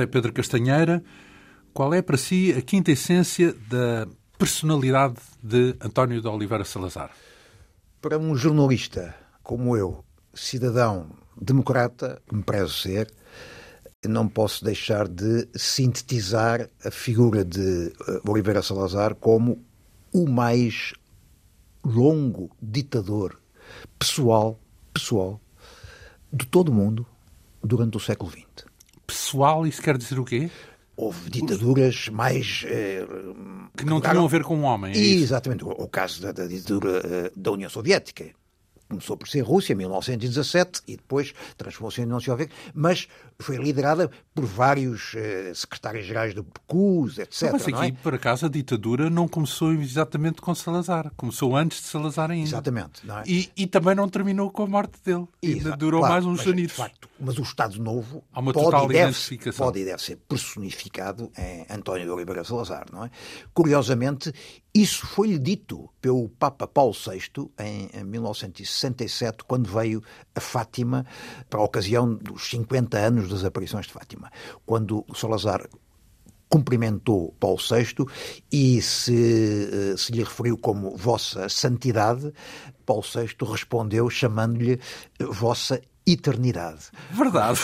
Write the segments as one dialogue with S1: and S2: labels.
S1: José Pedro Castanheira. Qual é para si a quinta essência da personalidade de António de Oliveira Salazar?
S2: Para um jornalista como eu, cidadão democrata, que me prezo ser, não posso deixar de sintetizar a figura de eh, Oliveira Salazar como o mais longo ditador pessoal, pessoal, de todo o mundo durante o século XX.
S1: Pessoal, isso quer dizer o quê?
S2: Houve ditaduras mais. Eh,
S1: que não tinham a ver com o homem. É
S2: Exatamente. O, o caso da, da ditadura eh, da União Soviética, começou por ser Rússia, em 1917, e depois transformou-se em União Soviética, mas foi liderada por vários eh, secretários-gerais do PCUS, etc.
S1: Mas aqui, é? por acaso, a ditadura não começou exatamente com Salazar. Começou antes de Salazar ainda.
S2: Exatamente.
S1: É? E, e, também não terminou com a morte dele. Exato, durou
S2: claro,
S1: mais uns
S2: mas,
S1: De
S2: facto, mas o Estado Novo pode, e deve, pode e deve ser personificado em António de Oliveira Salazar, não é? Curiosamente, isso foi-lhe dito pelo Papa Paulo VI em, em 1967, quando veio a Fátima para a ocasião dos 50 anos das aparições de Fátima. Quando Salazar cumprimentou Paulo VI e se, se lhe referiu como Vossa Santidade, Paulo VI respondeu chamando-lhe Vossa Eternidade.
S1: Verdade.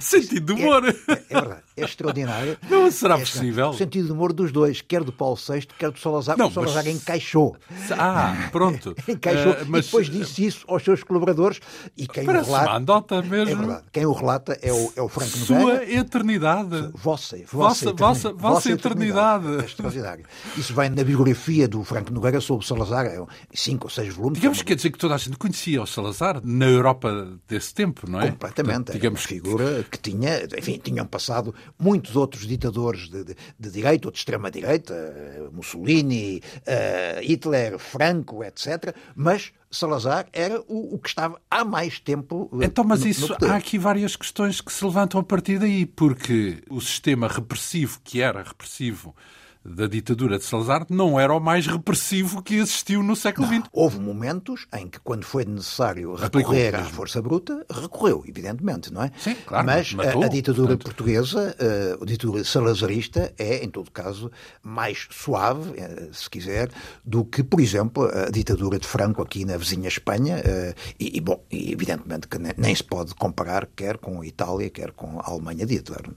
S1: Sentido de humor.
S2: É, é, é, verdade. É extraordinário.
S1: Não será
S2: é
S1: possível.
S2: O sentido de humor dos dois, quer do Paulo VI, quer do Salazar. Não, o Salazar mas... encaixou.
S1: Ah, pronto.
S2: encaixou. Uh, mas... E depois disse isso aos seus colaboradores. E quem
S1: Parece
S2: o relata.
S1: Mandota mesmo.
S2: É verdade. Quem o relata é o, é o Franco
S1: Sua
S2: Nogueira.
S1: eternidade.
S2: Vossa,
S1: vossa, vossa, vossa, vossa eternidade.
S2: eternidade. É extraordinário. Isso vem na biografia do Franco Nogueira sobre o Salazar. É cinco ou seis volumes.
S1: Digamos que quer dizer que toda a gente conhecia o Salazar na Europa desse tempo, não é?
S2: Completamente. Portanto, digamos uma figura que tinha, enfim, tinham passado muitos outros ditadores de, de, de direita ou de extrema-direita, Mussolini, uh, Hitler, Franco, etc. Mas Salazar era o, o, que estava há mais tempo.
S1: Então, mas
S2: no,
S1: isso
S2: no
S1: há aqui várias questões que se levantam a partir daí, porque o sistema repressivo que era repressivo da ditadura de Salazar não era o mais repressivo que existiu no século XX.
S2: Houve momentos em que, quando foi necessário recorrer à força bruta, recorreu, evidentemente, não é?
S1: Sim, claro.
S2: Mas
S1: matou,
S2: a, a, ditadura
S1: portanto...
S2: portuguesa, a, a ditadura salazarista, é, em todo caso, mais suave, eh, se quiser, do que, por exemplo, a ditadura de Franco aqui na vizinha Espanha. Eh, e, e bom, evidentemente que nem se pode comparar quer com a Itália, quer com a Alemanha de Hitler.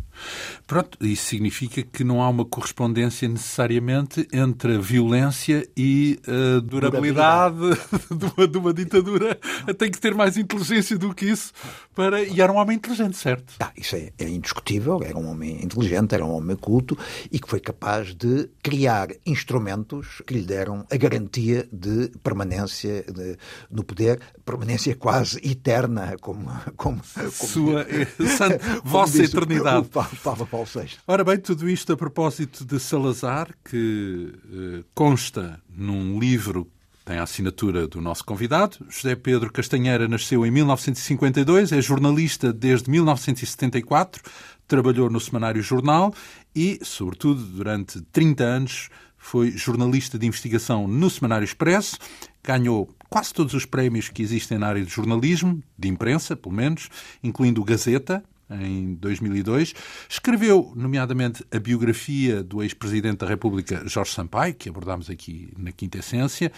S1: Pronto, isso significa que não há uma correspondência necessariamente entre a violência e a durabilidade, durabilidade. De, uma, de, uma, ditadura. Tem que ter mais inteligência do que isso. Para... E era um homem inteligente, certo?
S2: Ah, isso é, é indiscutível. Era um homem inteligente, era um homem culto e que foi capaz de criar instrumentos que lhe deram a garantia de permanência de, no poder, permanência quase eterna, como. como, como
S1: Sua, como vossa eternidade.
S2: O Papa Paulo VI.
S1: Ora bem, tudo isto a propósito de Salazar, que eh, consta num livro tem a assinatura do nosso convidado. José Pedro Castanheira nasceu em 1952, é jornalista desde 1974, trabalhou no Semanário Jornal e, sobretudo, durante 30 anos foi jornalista de investigação no Semanário Expresso, ganhou quase todos os prémios que existem na área de jornalismo, de imprensa, pelo menos, incluindo o Gazeta, em 2002. Escreveu, nomeadamente, a biografia do ex-presidente da República, Jorge Sampaio, que abordámos aqui na Quinta Essência.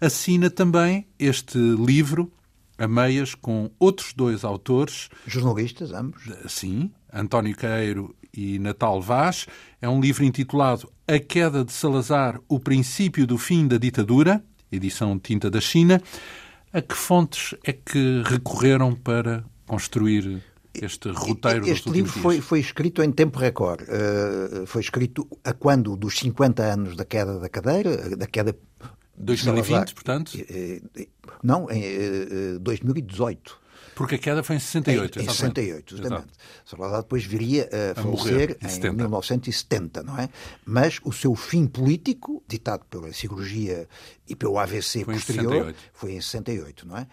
S1: Assina também este livro, a meias, com outros dois autores.
S2: Jornalistas, ambos?
S1: Sim, António Caeiro e Natal Vaz. É um livro intitulado A Queda de Salazar, o princípio do fim da ditadura, edição Tinta da China. A que fontes é que recorreram para construir este roteiro
S2: Este livro foi, foi, escrito em tempo recorde. Uh, foi escrito a quando dos 50 anos da queda da cadeira, da queda
S1: 2020, portanto?
S2: Não, em 2018.
S1: Porque a queda foi em 68,
S2: Em, em 68, justamente. Salazar depois viria a, a falecer em, em 1970, não é? Mas o seu fim político, ditado pela cirurgia e pelo AVC
S1: foi
S2: posterior,
S1: em
S2: foi em 68, não é?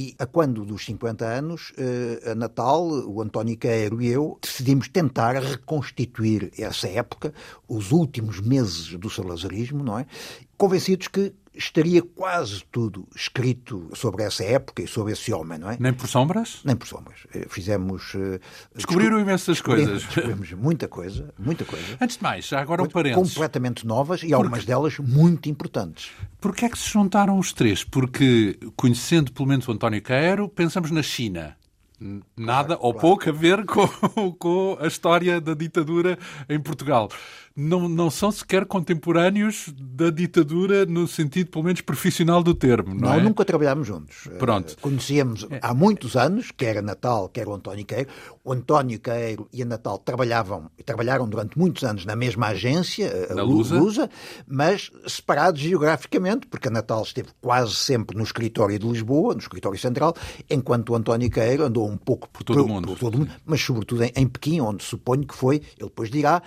S2: E a quando dos 50 anos, a Natal, o António Queiro e eu decidimos tentar reconstituir essa época, os últimos meses do salazarismo, não é? Convencidos que estaria quase tudo escrito sobre essa época e sobre esse homem, não é?
S1: Nem por sombras?
S2: Nem por sombras. Eh, fizemos.
S1: Eh, Descobriram imensas coisas.
S2: Descobrimos muita coisa, muita coisa.
S1: Antes de mais, já agora um parênteses.
S2: Completamente novas e algumas delas muito importantes.
S1: Porquê é que se juntaram os três? Porque, conhecendo pelo menos o António Caero, pensamos na China nada claro, ou claro. pouco a ver com, com a história da ditadura em Portugal não, não são sequer contemporâneos da ditadura no sentido, pelo menos, profissional do termo, não, não é?
S2: nunca trabalhámos juntos.
S1: Pronto.
S2: Uh, conhecíamos é. há muitos anos, quer a Natal, quer o António Queiro. O António Queiro e a Natal trabalhavam, trabalharam durante muitos anos na mesma agência, a Lusa. Lusa, mas separados geograficamente, porque a Natal esteve quase sempre no escritório de Lisboa, no escritório central, enquanto o António Queiro andou um pouco
S1: por todo, o mundo.
S2: Por todo o mundo, mas sobretudo em, em Pequim, onde suponho que foi, ele depois dirá,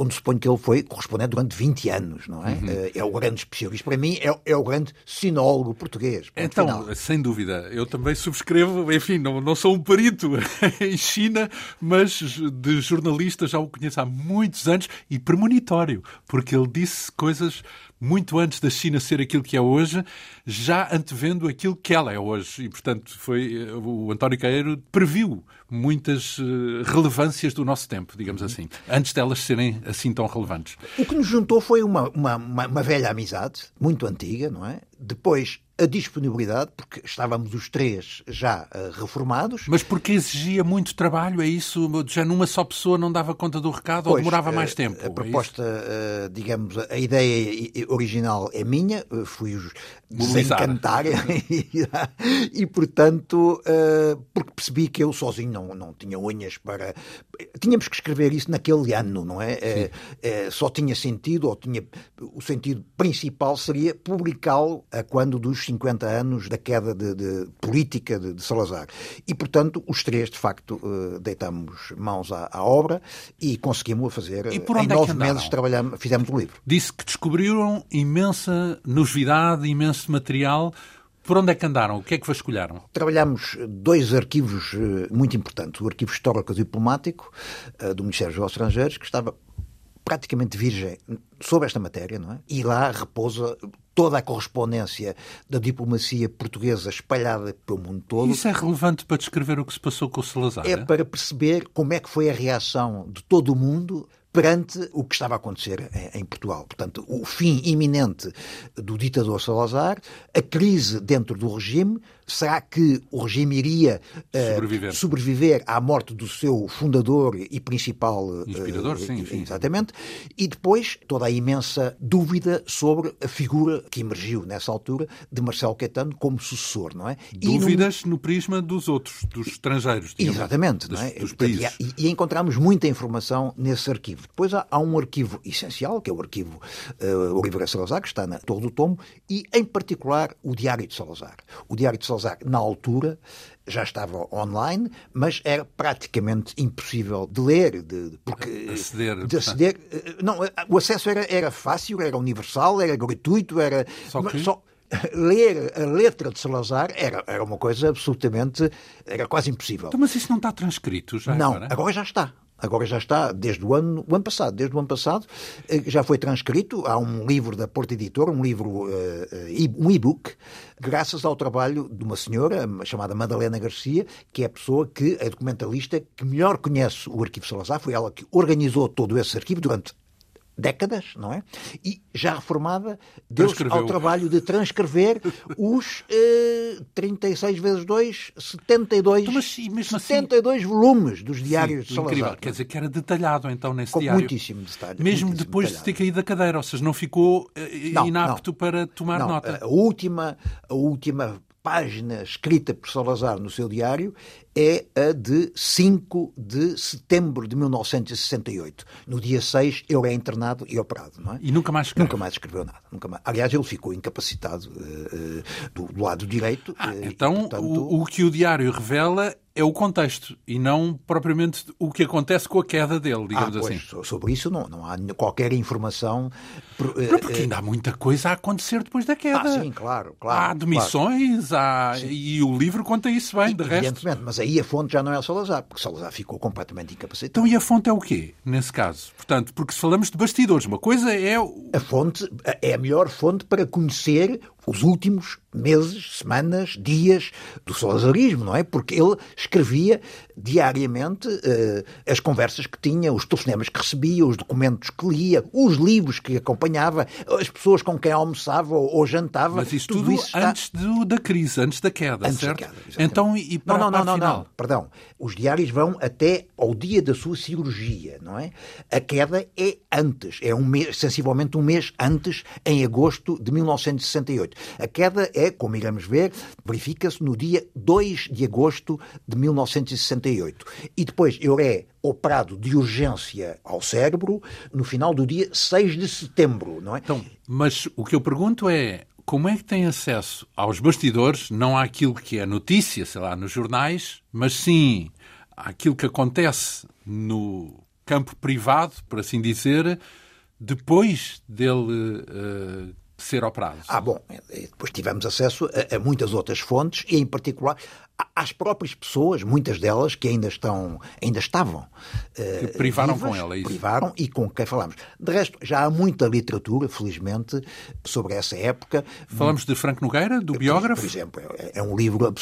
S2: onde suponho que ele foi correspondente durante 20 anos, não é? Uhum. Eh, é o grande especialista. Para mim, é, é o grande sinólogo português.
S1: Então,
S2: final.
S1: sem dúvida, eu também subscrevo, enfim, não, não sou um perito em China, mas de jornalista já o conheço há muitos anos e premonitório, porque ele disse coisas muito antes da China ser aquilo que é hoje, já antevendo aquilo que ela é hoje. E, portanto, foi eh, o António Caeiro previu muitas eh, relevâncias do nosso tempo, digamos assim, antes delas serem assim tão relevantes.
S2: O que nos juntou foi uma, uma, uma, uma velha amizade, muito antiga, não é? Depois a disponibilidade, porque estávamos os três já uh, reformados.
S1: Mas porque exigia muito trabalho, é isso? Já numa só pessoa não dava conta do recado pois, ou demorava uh, mais tempo?
S2: A
S1: é
S2: proposta, é uh, digamos, a ideia original é minha, fui-os desencantar e, portanto, porque percebi que eu sozinho não, não tinha unhas para... Tínhamos que escrever isso naquele ano, não é? só tinha sentido, ou tinha... O sentido principal seria publicá-lo a quando dos 50 anos da queda de, de política de, de, Salazar. E, portanto, os três, de facto, uh, deitamos mãos à, à, obra e conseguimos fazer. E por onde em é nove meses trabalhamos, fizemos o livro.
S1: Disse que descobriram imensa novidade, imenso material. Por onde é que andaram? O que é que vasculharam?
S2: Trabalhamos dois arquivos eh, muito importantes. O Arquivo Histórico e Diplomático eh, do Ministério dos Estrangeiros, que estava praticamente virgem sobre esta matéria, não é? E lá repousa toda a correspondência da diplomacia portuguesa espalhada pelo mundo todo.
S1: Isso é relevante para descrever o que se passou com o Salazar?
S2: É, é para perceber como é que foi a reação de todo o mundo perante o que estava a acontecer em Portugal. Portanto, o fim iminente do ditador Salazar, a crise dentro do regime, será que o regime iria
S1: uh, sobreviver.
S2: sobreviver. à morte do seu fundador e principal...
S1: Eh, Inspirador, sim,
S2: sim. Exatamente. E depois toda a imensa dúvida sobre a figura que emergiu nessa altura de Marcelo Caetano como sucessor, não é?
S1: Dúvidas no... no... prisma dos outros, dos estrangeiros.
S2: Digamos, Exatamente.
S1: Dos,
S2: não é?
S1: dos países.
S2: E, e encontramos muita informação nesse arquivo. Depois há, há, um arquivo essencial, que é o arquivo uh, Oliveira Salazar, que está na Torre do Tomo, e, em particular, o Diário de Salazar. O Diário de Salazar, na altura, já estava online, mas era praticamente impossível de ler, de, porque
S1: aceder,
S2: de aceder. Eh, não, eh, o acesso era, era fácil, era universal, era gratuito, era
S1: só, que...
S2: só ler a letra de Salazar era, era uma coisa absolutamente era quase impossível.
S1: Então, mas isso não está transcrito já
S2: Não,
S1: agora,
S2: agora já está. Agora já está desde o ano, o ano passado. Desde o ano passado eh, já foi transcrito. Há um livro da Porta Editora, um livro, uh, um e-book, graças ao trabalho de uma senhora chamada Madalena Garcia, que é a pessoa que, a documentalista, que melhor conhece o Arquivo Salazar. Foi ela que organizou todo esse arquivo durante décadas, não é? E já reformada, deu-se ao trabalho de transcrever os eh, 36 vezes 2, 72, então, mas, mesmo 72 assim... volumes dos diários Sim, de Salazar. Incrível,
S1: quer dizer que era detalhado então nesse
S2: Com
S1: diário.
S2: muitíssimo detalhe.
S1: Mesmo
S2: muitíssimo
S1: depois
S2: detalhado.
S1: de ter caído da cadeira, ou seja, não ficou eh, não, inapto não, para tomar
S2: não,
S1: nota.
S2: A última, a última página escrita por Salazar no seu diário é a de 5 de setembro de 1968. No dia 6, ele é internado e operado. Não é?
S1: E nunca mais escreveu?
S2: Nunca mais escreveu nada. Nunca mais. Aliás, ele ficou incapacitado uh, do, do, lado direito.
S1: Ah, uh, então, e, portanto... o, o, que o diário revela é o contexto e não propriamente o que acontece com a queda dele, digamos
S2: ah, pois,
S1: assim.
S2: Sobre isso não, não há qualquer informação.
S1: Não, porque ainda há muita coisa a acontecer depois da queda.
S2: Ah, sim, claro. claro
S1: há demissões, claro. há... e o livro conta isso bem, de
S2: resto. Mas aí a fonte já não é Salazar, porque Salazar ficou completamente incapacitado.
S1: Então e a fonte é o quê, nesse caso? Portanto, porque se falamos de bastidores, uma coisa é...
S2: A fonte é a melhor fonte para conhecer os últimos meses, semanas, dias do salazarismo, não é? Porque ele escrevia diariamente uh, as conversas que tinha, os telefonemas que recebia, os documentos que lia, os livros que acompanhava, as pessoas com quem almoçava ou, ou jantava.
S1: Mas isso tudo, tudo isso está... antes do, da crise, antes da queda,
S2: antes
S1: certo?
S2: Da queda,
S1: então, e para,
S2: não, não,
S1: não,
S2: não, não, perdão. Os diários vão até ao dia da sua cirurgia, não é? A queda é antes, é um mês, sensivelmente um mês antes, em agosto de 1968. A queda é, como iremos ver, verifica-se no dia 2 de agosto de 1968. E depois ele é operado de urgência ao cérebro no final do dia 6 de setembro, não é?
S1: Então, mas o que eu pergunto é como é que tem acesso aos bastidores, não àquilo que é notícia, sei lá, nos jornais, mas sim àquilo que acontece no campo privado, por assim dizer, depois dele uh, ser operado.
S2: Ah, bom, depois tivemos acesso a, a, muitas outras fontes e, em particular, às próprias pessoas, muitas delas que ainda estão, ainda estavam
S1: que privaram vivas, com ela, é isso?
S2: privaram e com quem falamos. De resto, já há muita literatura, felizmente, sobre essa época.
S1: Falamos de Franco Nogueira, do biógrafo?
S2: Por exemplo, é, é um livro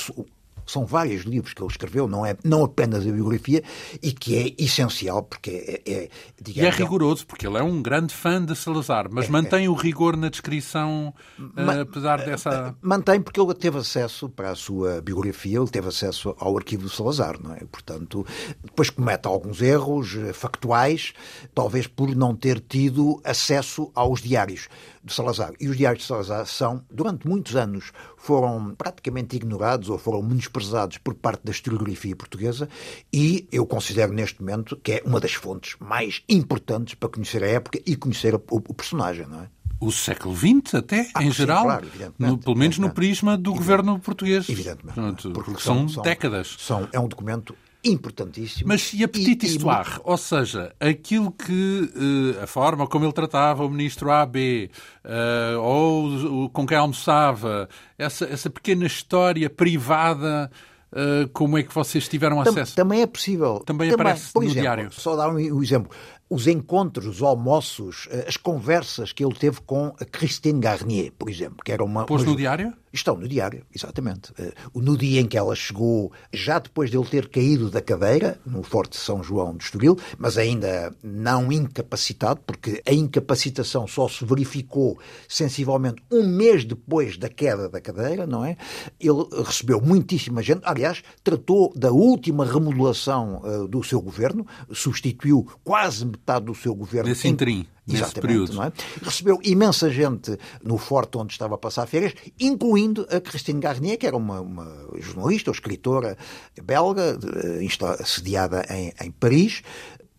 S2: são vários livros que ele escreveu, não é não apenas a biografia, e que é essencial, porque é, é
S1: digamos, E é rigoroso, porque ele é um grande fã de Salazar, mas é, mantém é. o rigor na descrição, Ma apesar dessa...
S2: Mantém, porque ele teve acesso para a sua biografia, ele teve acesso ao arquivo do Salazar, não é? Portanto, depois comete alguns erros eh, factuais, talvez por não ter tido acesso aos diários de Salazar. E os diários de Salazar são, durante muitos anos, foram praticamente ignorados ou foram menosprezados por parte da historiografia portuguesa e eu considero neste momento que é uma das fontes mais importantes para conhecer a época e conhecer o, o personagem, não é?
S1: o século XX até, ah, em sim, geral, claro, no, pelo menos no prisma do governo português.
S2: Evidentemente.
S1: Portanto, porque, porque são, são, décadas.
S2: São, é um documento importantíssimo.
S1: Mas e a petite histoire? E... Ou seja, aquilo que uh, a forma como ele tratava o ministro AB, uh, ou com quem almoçava, essa, essa pequena história privada. Uh, como é que vocês tiveram acesso?
S2: Também é possível.
S1: Também, Também aparece no
S2: exemplo,
S1: diário.
S2: Só dar um, um exemplo os encontros, os almoços, as conversas que ele teve com a Christine Garnier, por exemplo, que era uma...
S1: Pôs no diário?
S2: Estão no diário, exatamente. Eh, no dia em que ela chegou, já depois de ele ter caído da cadeira, no Forte São João de Estoril, mas ainda não incapacitado, porque a incapacitação só se verificou sensivelmente um mês depois da queda da cadeira, não é? Ele recebeu muitíssima gente, aliás, tratou da última remodelação uh, do seu governo, substituiu quase metade do seu governo.
S1: Nesse interim. Nesse período.
S2: Não é? Recebeu imensa gente no forte onde estava a passar férias, incluindo a Christine Garnier, que era uma, uma jornalista ou escritora belga, sediada em, em Paris,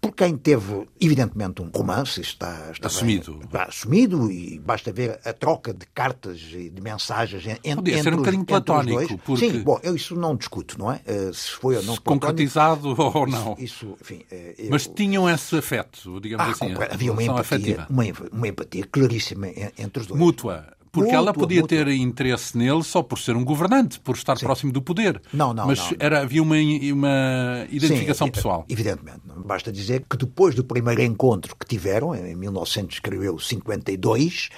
S2: por quem teve, evidentemente, um romance, está, está
S1: assumido.
S2: Bem, assumido, e basta ver a troca de cartas e de mensagens entre,
S1: Podia ser um bocadinho platónico. Porque...
S2: Sim, bom, eu isso não discuto, não é? Eh, se foi ou não se
S1: concretizado ou não.
S2: Isso, isso enfim, eh, eu...
S1: Mas tinham esse afeto, digamos ah, assim.
S2: Havia uma empatia, uma, uma empatia claríssima entre os dois.
S1: Mútua. Porque ela podia ter interesse nele só por ser um governante, por estar Sim. próximo do poder.
S2: Não, não.
S1: Mas
S2: não,
S1: Era, havia uma, uma identificação
S2: Sim,
S1: pessoal.
S2: Evidentemente. Basta dizer que depois do primeiro encontro que tiveram, em 1952,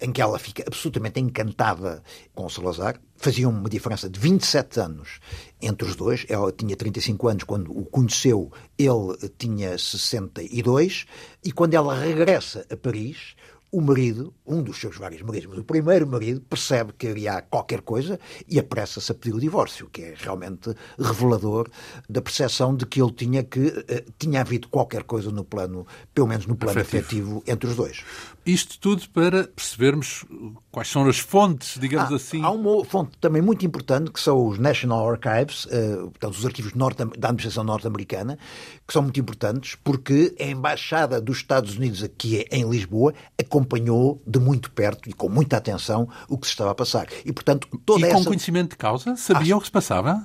S2: em que ela fica absolutamente encantada com o Salazar, fazia uma diferença de 27 anos entre os dois. Ela tinha 35 anos quando o conheceu, ele tinha 62, e quando ela regressa a Paris, o marido, um dos seus vários maridos, mas o primeiro marido, percebe que há qualquer coisa e apressa-se a pedir o divórcio, que é realmente revelador da percepção de que ele tinha que uh, tinha havido qualquer coisa no plano, pelo menos no plano afetivo, afetivo entre os dois.
S1: Isto tudo para percebermos quais são as fontes, digamos
S2: ah,
S1: assim.
S2: Há uma fonte também muito importante, que são os National Archives, uh, portanto, os arquivos norte, da administração norte-americana, que são muito importantes porque a Embaixada dos Estados Unidos aqui em Lisboa acompanhou de muito perto e com muita atenção o que se estava a passar. E, portanto, toda
S1: e
S2: essa...
S1: com conhecimento de causa? Sabia o que se passava?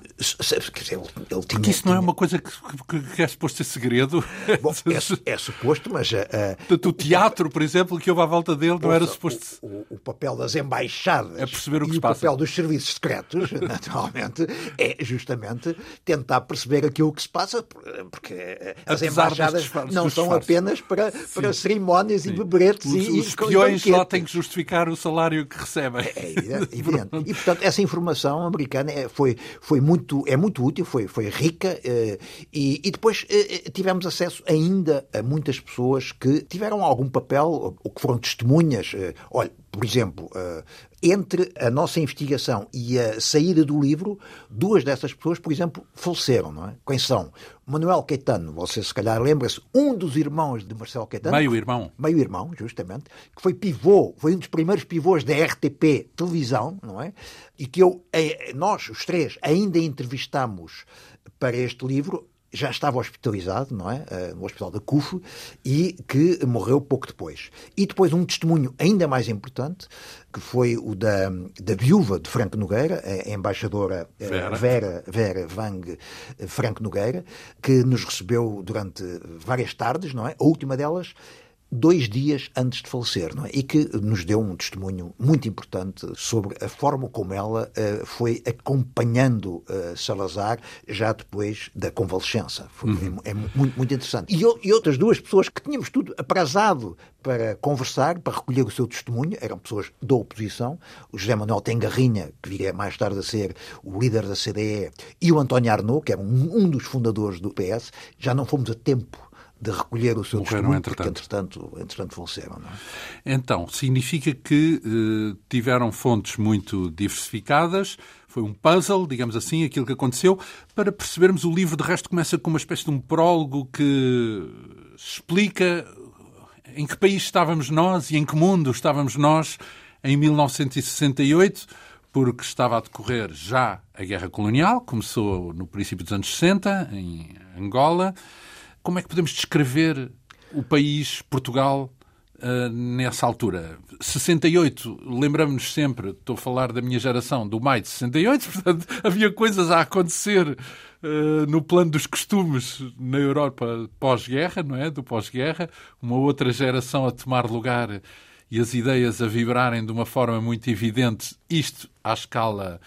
S2: Ele, ele tinha,
S1: Porque isso não é uma coisa que, que, que é suposto ser segredo.
S2: Bom, é, é, suposto, mas... Uh,
S1: o teatro, por exemplo, que houve à volta dele, não era suposto...
S2: O, o, papel das embaixadas
S1: é perceber o que
S2: e o
S1: passa.
S2: papel dos serviços secretos, naturalmente, é justamente tentar perceber aquilo que se passa, porque as
S1: Apesar
S2: embaixadas não são apenas para, para cerimónias
S1: Sim.
S2: e beberetes e,
S1: os
S2: banquetes.
S1: só têm que justificar o salário que recebem.
S2: É evidente. evidente. E, portanto, essa informação americana é, foi, foi muito, é muito útil, foi, foi rica eh, e, e depois eh, tivemos acesso ainda a muitas pessoas que tiveram algum papel ou que foram testemunhas. eh, Olha, por exemplo, eh, entre a nossa investigação e a saída do livro, duas dessas pessoas, por exemplo, faleceram, não é? Quem são? Manuel Caetano, você se calhar lembra-se, um dos irmãos de Marcelo Caetano.
S1: Meio irmão.
S2: Meio irmão, justamente, que foi pivô, foi um dos primeiros pivôs da RTP televisão, não é? E que eu, eh, nós, os três, ainda entrevistámos para este livro, já estava hospitalizado, não é? Eh, No hospital da CUF e que morreu pouco depois. E depois um testemunho ainda mais importante, que foi o da, da viúva de Franco Nogueira, a embaixadora eh,
S1: Vera.
S2: Vera, Vera Vang Franco Nogueira, que nos recebeu durante várias tardes, não é? A última delas dois dias antes de falecer, não é? E que nos deu um testemunho muito importante sobre a forma como ela uh, foi acompanhando uh, Salazar já depois da convalescença. Foi, uhum. é, é, muito, muito interessante. E, e, outras duas pessoas que tínhamos tudo aprazado para conversar, para recolher o seu testemunho, eram pessoas da oposição, o José Manuel Tengarrinha, que viria mais tarde a ser o líder da CDE, e o António Arnaud, que era um, um dos fundadores do PS, já não fomos a tempo de recolher o seu
S1: Morreram,
S2: testemunho,
S1: entretanto.
S2: porque entretanto, entretanto faleceram. É?
S1: Então, significa que eh, tiveram fontes muito diversificadas, foi um puzzle, digamos assim, aquilo que aconteceu. Para percebermos, o livro de resto começa com uma espécie de um prólogo que explica em que país estávamos nós e em que mundo estávamos nós em 1968, porque estava a decorrer já a Guerra Colonial, começou no princípio dos anos 60, em Angola. Como é que podemos descrever o país, Portugal, uh, nessa altura? 68, lembramos-nos sempre, estou a falar da minha geração, do maio de 68, portanto, havia coisas a acontecer uh, no plano dos costumes na Europa pós-guerra, não é? Do pós-guerra, uma outra geração a tomar lugar e as ideias a vibrarem de uma forma muito evidente, isto à escala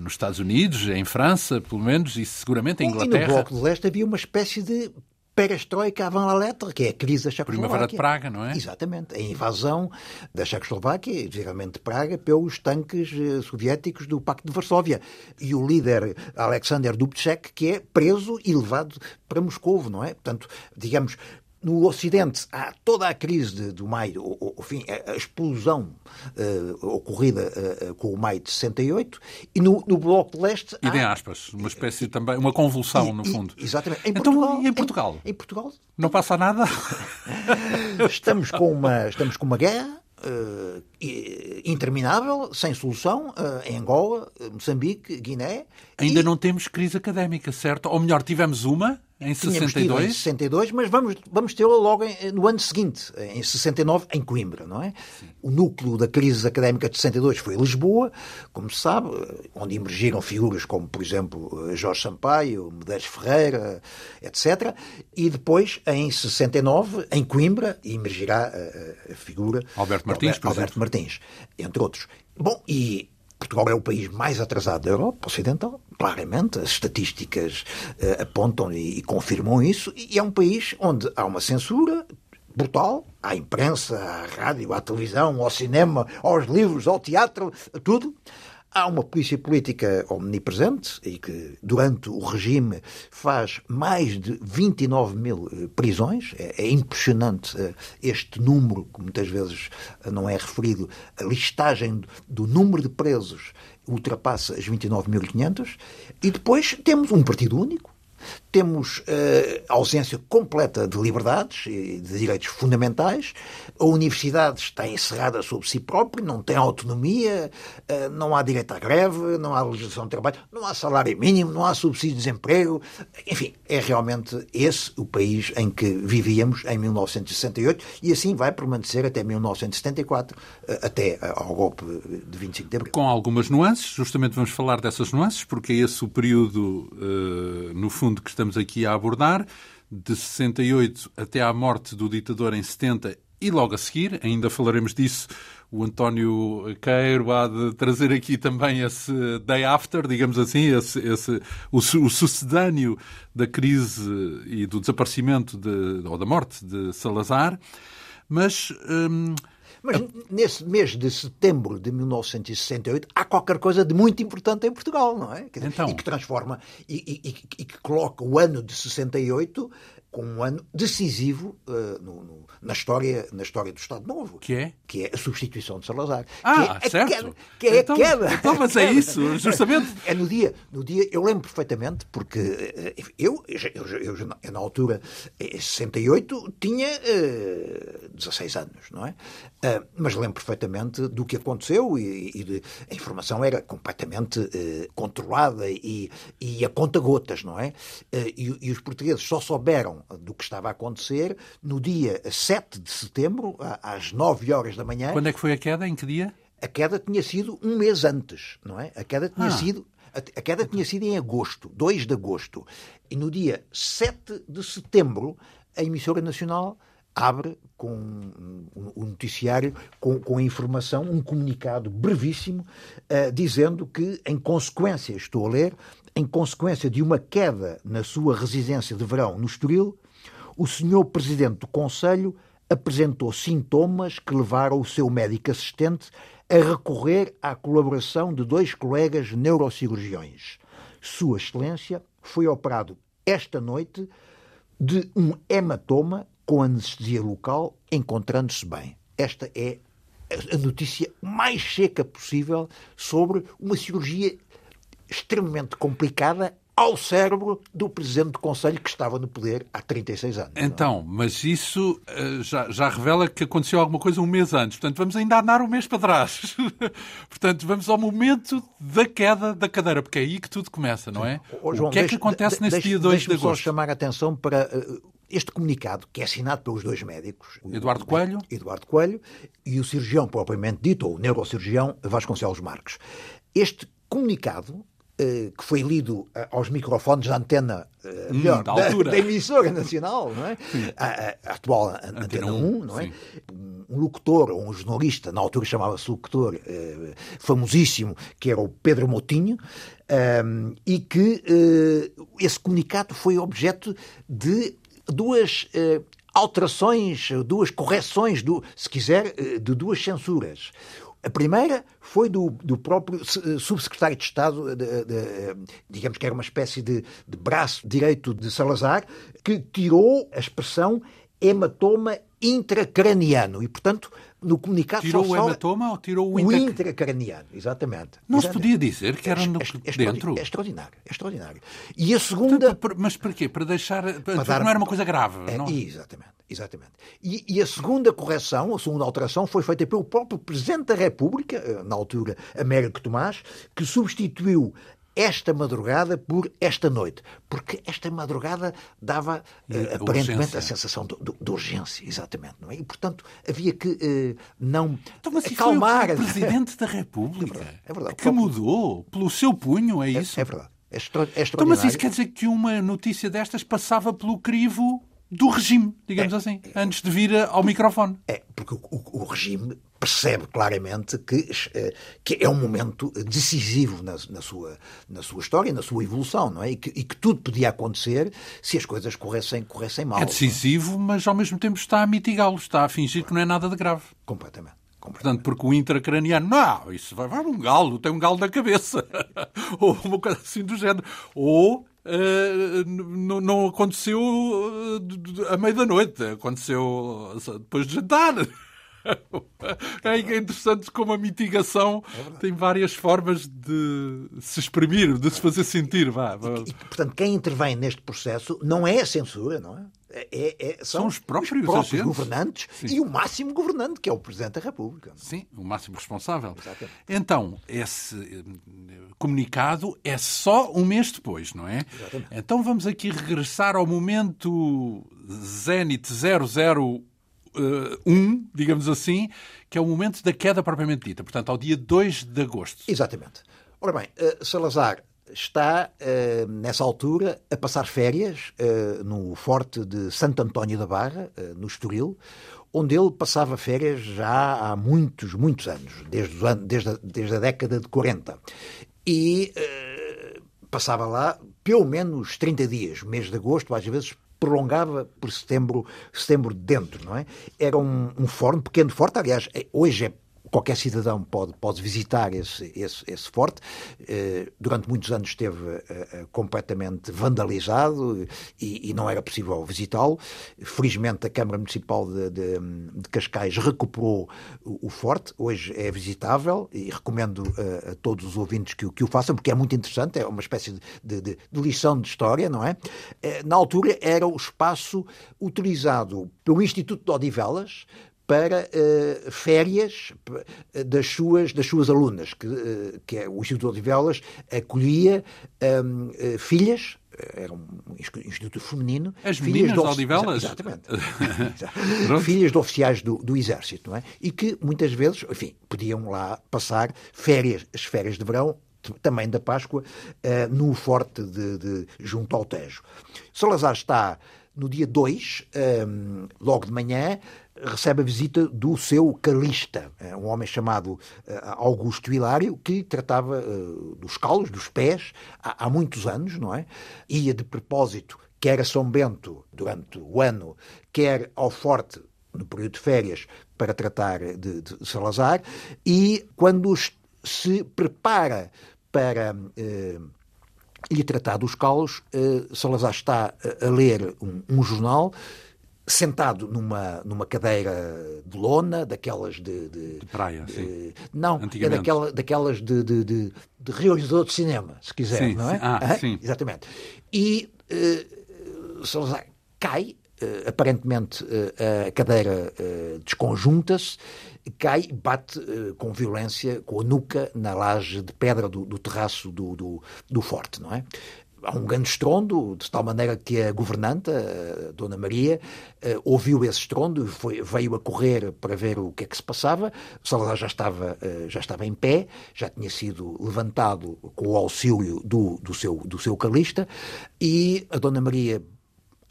S1: nos Estados Unidos, em França, pelo menos, e seguramente em Inglaterra.
S2: E no Bloco de Leste havia uma espécie de perestroika avant la lettre, que é a crise da Checoslováquia.
S1: Primavera de Praga, não é?
S2: Exatamente. A invasão da Checoslováquia, geralmente de Praga, pelos tanques soviéticos do Pacto de Varsóvia. E o líder Alexander Dubček, que é preso e levado para Moscou, não é? Portanto, digamos, no Ocidente há toda a crise do maio, a, explosão uh, ocorrida uh, com o maio de 68, e no, no Bloco de Leste.
S1: E há... aspas, uma espécie também, uma convulsão,
S2: e,
S1: no fundo.
S2: E, exatamente. Em
S1: então,
S2: Portugal,
S1: e em Portugal?
S2: Em, em Portugal.
S1: Não passa nada?
S2: estamos, com uma, estamos com uma guerra. Uh, interminável, sem solução, uh, em Angola, Moçambique, Guiné.
S1: Ainda
S2: e...
S1: não temos crise académica, certo? Ou melhor, tivemos uma em 62?
S2: Em 62, mas vamos, vamos tê-la logo em, no ano seguinte, em 69, em Coimbra, não é? Sim. O núcleo da crise académica de 62 foi Lisboa, como se sabe, onde emergiram figuras como, por exemplo, Jorge Sampaio, Medeiros Ferreira, etc. E depois, em 69, em Coimbra, emergirá a, a figura
S1: Alberto Martins,
S2: Alberto, Alberto Martins, entre outros. Bom, e Portugal é o país mais atrasado da Europa Ocidental, claramente. As estatísticas uh, apontam e, e, confirmam isso. E é um país onde há uma censura brutal à imprensa, à rádio, à televisão, ao cinema, aos livros, ao teatro, a tudo. Há uma polícia política omnipresente e que, durante o regime, faz mais de 29 mil prisões. É, é impressionante este número, que muitas vezes não é referido. A listagem do número de presos ultrapassa as 29.500. E depois temos um partido único, temos uh, ausência completa de liberdades e de direitos fundamentais, a universidade está encerrada sobre si própria, não tem autonomia, uh, não há direito à greve, não há legislação de trabalho, não há salário mínimo, não há subsídio de desemprego. Enfim, é realmente esse o país em que vivíamos em 1968 e assim vai permanecer até 1974, uh, até ao golpe de 25 de abril.
S1: Com algumas nuances, justamente vamos falar dessas nuances, porque é esse o período, no fundo, que estamos aqui a abordar, de 68 até à morte do ditador em 70 e logo a seguir, ainda falaremos disso, o António Queiro há de trazer aqui também esse day after, digamos assim, esse, esse, o, o sucedâneo da crise e do desaparecimento de, ou da morte de Salazar. Mas hum,
S2: mas nesse mês de setembro de 1968 há qualquer coisa de muito importante em Portugal, não é? Dizer, então... E que transforma e, e, e, que coloca o ano de 68 com um ano decisivo uh, no, no, na, história, na história do Estado Novo.
S1: Que é?
S2: Que é a substituição de Salazar.
S1: Ah,
S2: que é
S1: certo.
S2: Queda, que é
S1: então,
S2: a queda.
S1: Então, mas é isso, justamente.
S2: É no dia, no dia, eu lembro perfeitamente, porque eh, eu, eu, eu, eu na altura, em 68, tinha uh, 16 anos, não é? Uh, mas lembro perfeitamente do que aconteceu e, e de, a informação era completamente uh, controlada e, e a conta gotas, não é? E, e os portugueses só souberam do que estava a acontecer no dia 7 de setembro, às 9 horas da manhã.
S1: Quando é que foi a queda? Em que dia?
S2: A queda tinha sido um mês antes, não é? A queda tinha ah. sido a queda tinha sido em agosto, 2 de agosto. E no dia 7 de setembro, a emissora nacional abre com um, noticiário com, com a informação, um comunicado brevíssimo, uh, dizendo que, em consequência, estou a ler, em consequência de uma queda na sua residência de verão no Estoril, o senhor presidente do Conselho apresentou sintomas que levaram o seu médico assistente a recorrer à colaboração de dois colegas neurocirurgiões. Sua Excelência foi operado esta noite de um hematoma com anestesia local, encontrando-se bem. Esta é a notícia mais seca possível sobre uma cirurgia extremamente complicada ao cérebro do Presidente do Conselho que estava no poder há 36 anos.
S1: É? Então, mas isso uh, já, já, revela que aconteceu alguma coisa um mês antes. Portanto, vamos ainda andar um mês para trás. Portanto, vamos ao momento da queda da cadeira, porque é aí que tudo começa, não é?
S2: Oh, João,
S1: o que é que acontece nesse dia 2 de agosto?
S2: só chamar a atenção para uh, este comunicado, que é assinado pelos dois médicos,
S1: Eduardo Coelho.
S2: Eduardo Coelho e o cirurgião propriamente dito, ou o neurocirurgião Vasconcelos Marques. Este comunicado que foi lido eh, aos microfones da antena hum, melhor, da, da, da, emissora nacional, não é? A, a, atual Antena, antena 1, 1 não é? Sim. Um locutor, um jornalista, na altura chamava-se locutor, eh, famosíssimo, que era o Pedro Motinho, um, e que esse comunicado foi objeto de duas alterações, duas correções, do, se quiser, de duas censuras. A primeira foi do, do próprio eh, subsecretário de Estado, de, de, digamos que era uma espécie de, de braço direito de Salazar, que tirou a expressão hematoma intracraniano e, portanto, no comunicado
S1: tirou
S2: só
S1: o hematoma ou tirou o,
S2: intra... o intracraniano, exatamente.
S1: Não
S2: exatamente.
S1: se podia dizer que era no... é, é, dentro?
S2: É extraordinário, é extraordinário. E a segunda...
S1: Portanto, mas para quê? Para deixar... Para dar... Não era uma coisa grave,
S2: é,
S1: não?
S2: Exatamente. Exatamente. E, e, a segunda correção, a segunda alteração, foi feita pelo próprio Presidente da República, eh, na altura Américo Tomás, que substituiu esta madrugada por esta noite. Porque esta madrugada dava uh, aparentemente a sensação de, de, de, urgência, exatamente. Não é? E, portanto, havia que uh, não
S1: então, mas acalmar. Foi o Presidente da República é verdade, é verdade. que mudou pelo seu punho, é isso?
S2: É, é verdade. É, extra, é
S1: então, mas isso quer dizer que uma notícia destas passava pelo crivo do regime, digamos é, assim, antes de vir ao microfone.
S2: É, porque o, o, o regime percebe claramente que, eh, que é um momento decisivo na, na, sua, na sua história, na sua evolução, não é? E que, e que, tudo podia acontecer se as coisas corressem, corressem mal.
S1: É decisivo, mas ao mesmo tempo está a mitigá-lo, está a fingir que não é nada de grave.
S2: Completamente.
S1: Portanto, porque o intracraniano, não, isso vai, vai um galo, tem um galo na cabeça. Ou uma coisa assim do género. Ou Uh, não, aconteceu uh, à meia da noite, aconteceu depois de jantar. É interessante como a mitigação é tem várias formas de se exprimir, de se fazer sentir. Vá.
S2: E, e, portanto, quem intervém neste processo não é a censura, não é? É,
S1: é, são, são, os próprios,
S2: os próprios governantes Sim. e o máximo governante, que é o Presidente da República.
S1: Sim, o máximo responsável. Exatamente. Então, esse eh, comunicado é só um mês depois, não é? Exatamente. Então vamos aqui regressar ao momento Zenit 00 uh, um, digamos assim, que é o momento da queda propriamente dita, portanto, ao dia 2 de agosto.
S2: Exatamente. Ora bem, uh, Salazar está, uh, nessa altura, a passar férias uh, no forte de Santo António da Barra, no Estoril, onde ele passava férias já há muitos, muitos anos, desde, anos, desde, a, desde a década de 40. E passava lá pelo menos 30 dias, mês de agosto, às vezes prolongava por setembro, setembro dentro, não é? Era um, um forno, pequeno forte, aliás, é, hoje é qualquer cidadão pode, pode visitar esse, esse, esse forte. Eh, durante muitos anos esteve eh, eh, completamente vandalizado e, e, não era possível visitá-lo. Felizmente, a Câmara Municipal de, de, de Cascais recuperou o, o, forte. Hoje é visitável e recomendo a, a todos os ouvintes que, que, o façam, porque é muito interessante. É uma espécie de, de, de lição de história, não é? Na altura, era o espaço utilizado pelo Instituto de Odivelas para uh, férias das suas, das suas alunas, que, uh, que é, o Instituto de Odivelas acolhia um, uh, eh, filhas era um instituto feminino.
S1: As meninas de, of... Odivelas?
S2: Exatamente. filhas de oficiais do, do, Exército, não é? E que muitas vezes, enfim, podiam lá passar férias, as férias de verão, também da Páscoa, no forte de, de, junto ao Tejo. Salazar está no dia 2, um, logo de manhã, recebe a visita do seu calista, eh, um homem chamado eh, Augusto Hilário, que tratava eh, dos calos, dos pés, há, muitos anos, não é? Ia de propósito, quer a São Bento durante o ano, quer ao Forte no período de férias, para tratar de, de Salazar, e quando se prepara para eh, lhe tratar dos calos, eh, Salazar está a ler um, um jornal sentado numa, numa cadeira de lona, daquelas de.
S1: De, de praia, de, sim.
S2: Não, é daquela, daquelas de, de, de, realizador de cinema, se quiser, sim, não é?
S1: Sim. Ah, sim.
S2: Exatamente. E uh, Salazar cai, aparentemente uh, a cadeira desconjunta-se, cai e bate com violência, com a nuca, na laje de pedra do, do terraço do, do, do forte, não é? há um grande estrondo, de tal maneira que a governanta, a Dona Maria, eh, ouviu esse estrondo e veio a correr para ver o que é que se passava. O Salazar já estava, eh, já estava em pé, já tinha sido levantado com o auxílio do, do, seu, do seu calista e a Dona Maria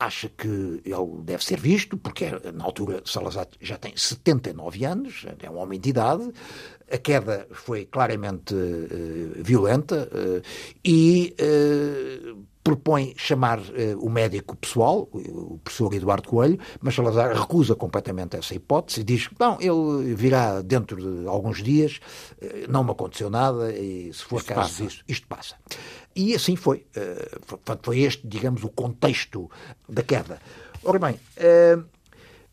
S2: acha que ele deve ser visto, porque na altura Salazar já tem 79 anos, é um homem de idade, a queda foi claramente uh, violenta uh, e uh, propõe chamar o médico pessoal, o professor Eduardo Coelho, mas Salazar recusa completamente essa hipótese e diz que não, ele virá dentro de alguns dias, não me aconteceu nada e se for isto caso disso, isto passa. E assim foi. Portanto, foi este, digamos, o contexto da queda. Ora bem,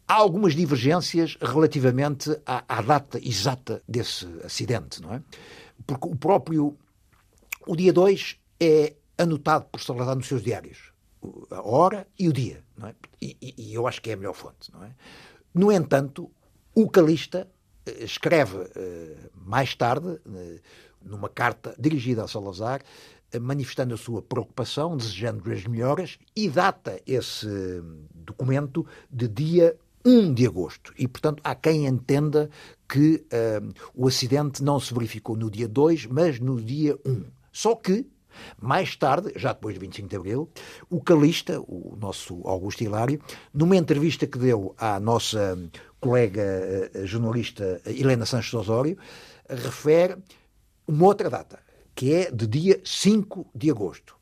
S2: Há algumas divergências relativamente à, à, data exata desse acidente, não é? Porque o próprio. O dia 2 é anotado por Salazar nos seus diários. A hora e o dia, é? E, e, eu acho que é a melhor fonte, não é? No entanto, o Calista eh, escreve mais tarde, numa carta dirigida a Salazar, manifestando a sua preocupação, desejando-lhe as melhoras, e data esse documento de dia 1 de agosto. E, portanto, há quem entenda que uh, o acidente não se verificou no dia 2, mas no dia 1. Só que, mais tarde, já depois de 25 de abril, o Calista, o nosso Augusto Hilário, numa entrevista que deu à nossa colega uh, jornalista Helena Sanches Osório, refere uma outra data, que é de dia 5 de agosto.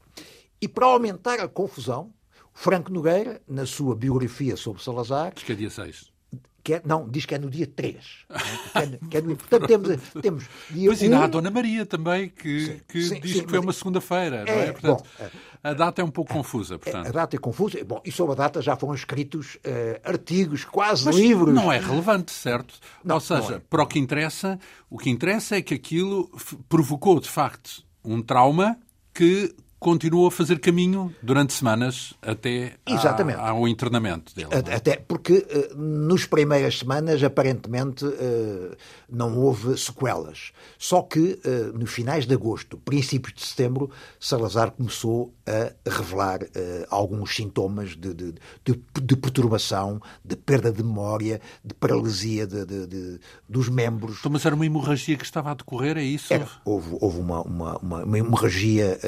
S2: E para aumentar a confusão, Franco Nogueira, na sua biografia sobre Salazar.
S1: Diz que é dia 6.
S2: Que é, não, diz que é no dia 3. Que é, que é no, portanto, temos, temos dia
S1: Pois ainda há a Dona Maria também, que, sim, que sim, diz sim, que foi uma segunda-feira, não é? Portanto, bom, a data é um pouco confusa, portanto.
S2: A data é confusa. Bom, e sobre a data já foram escritos uh, artigos, quase Mas livros.
S1: Não é relevante, certo? Não, Ou seja, é. para o que interessa, o que interessa é que aquilo provocou, de facto, um trauma que continuou a fazer caminho durante semanas até Exatamente. ao internamento dele.
S2: É? Até porque uh, nos primeiras semanas, aparentemente, uh, não houve sequelas. Só que uh, nos finais de agosto, princípios de setembro, Salazar começou a revelar alguns sintomas de, de, de, de, perturbação, de perda de memória, de paralisia dos membros.
S1: Então, mas era uma hemorragia que estava a decorrer, é isso?
S2: Era. Houve, houve uma, uma, uma, uma hemorragia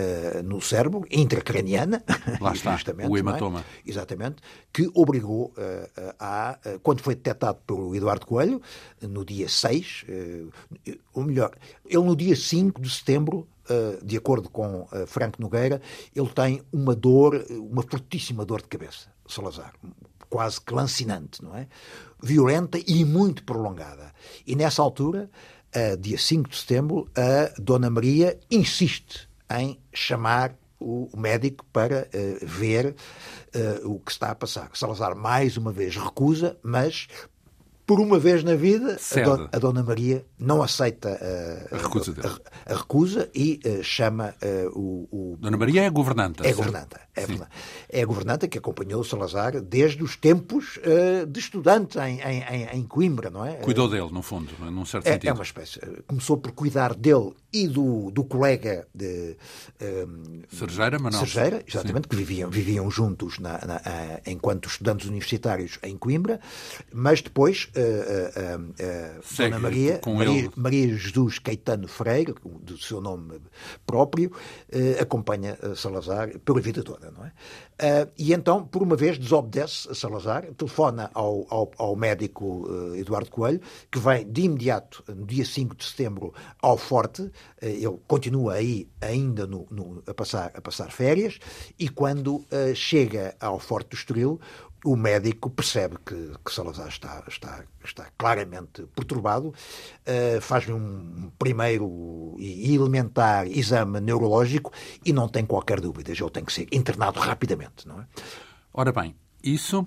S2: no cérebro, intracraniana.
S1: Lá está, o é? hematoma.
S2: É? Exatamente, que obrigou uh, a, uh, quando foi detectado pelo Eduardo Coelho, no dia 6, uh, ou melhor, ele no dia 5 de setembro, de acordo com Franco Nogueira, ele tem uma dor, uma fortíssima dor de cabeça, Salazar, quase que lancinante, não é? Violenta e muito prolongada. E nessa altura, dia 5 de setembro, a Dona Maria insiste em chamar o médico para uh, ver uh, o que está a passar. Salazar, mais uma vez, recusa, mas por uma vez na vida, a, Dona, a Dona Maria não aceita
S1: uh, a, recusa
S2: a, a, recusa e uh, chama uh, o, o,
S1: Dona Maria é governanta.
S2: É governanta. É, governanta. é a governanta que acompanhou Salazar desde os tempos de estudante em, em, em, Coimbra, não é?
S1: Cuidou dele, no fundo, num certo
S2: é,
S1: sentido.
S2: É uma espécie. Começou por cuidar dele e do, do colega de
S1: um, Sergeira, Manuel.
S2: Sergeira, exatamente, Sim. que viviam, viviam juntos na, na, enquanto estudantes universitários em Coimbra, mas depois Dona Maria, Maria, Maria, Jesus Caetano Freire, do seu nome próprio, acompanha Salazar pela vida toda, não é? e então, por uma vez, desobedece a Salazar, telefona ao, ao, ao médico Eduardo Coelho, que vem de imediato, no dia 5 de setembro, ao Forte, ele continua aí ainda no, no, a, passar, a passar férias, e quando chega ao Forte do Estoril, o médico percebe que, que Salazar está, está, está claramente perturbado, uh, faz-lhe um primeiro e elementar exame neurológico e não tem qualquer dúvida, ele tem que ser internado rapidamente. Não é?
S1: Ora bem, isso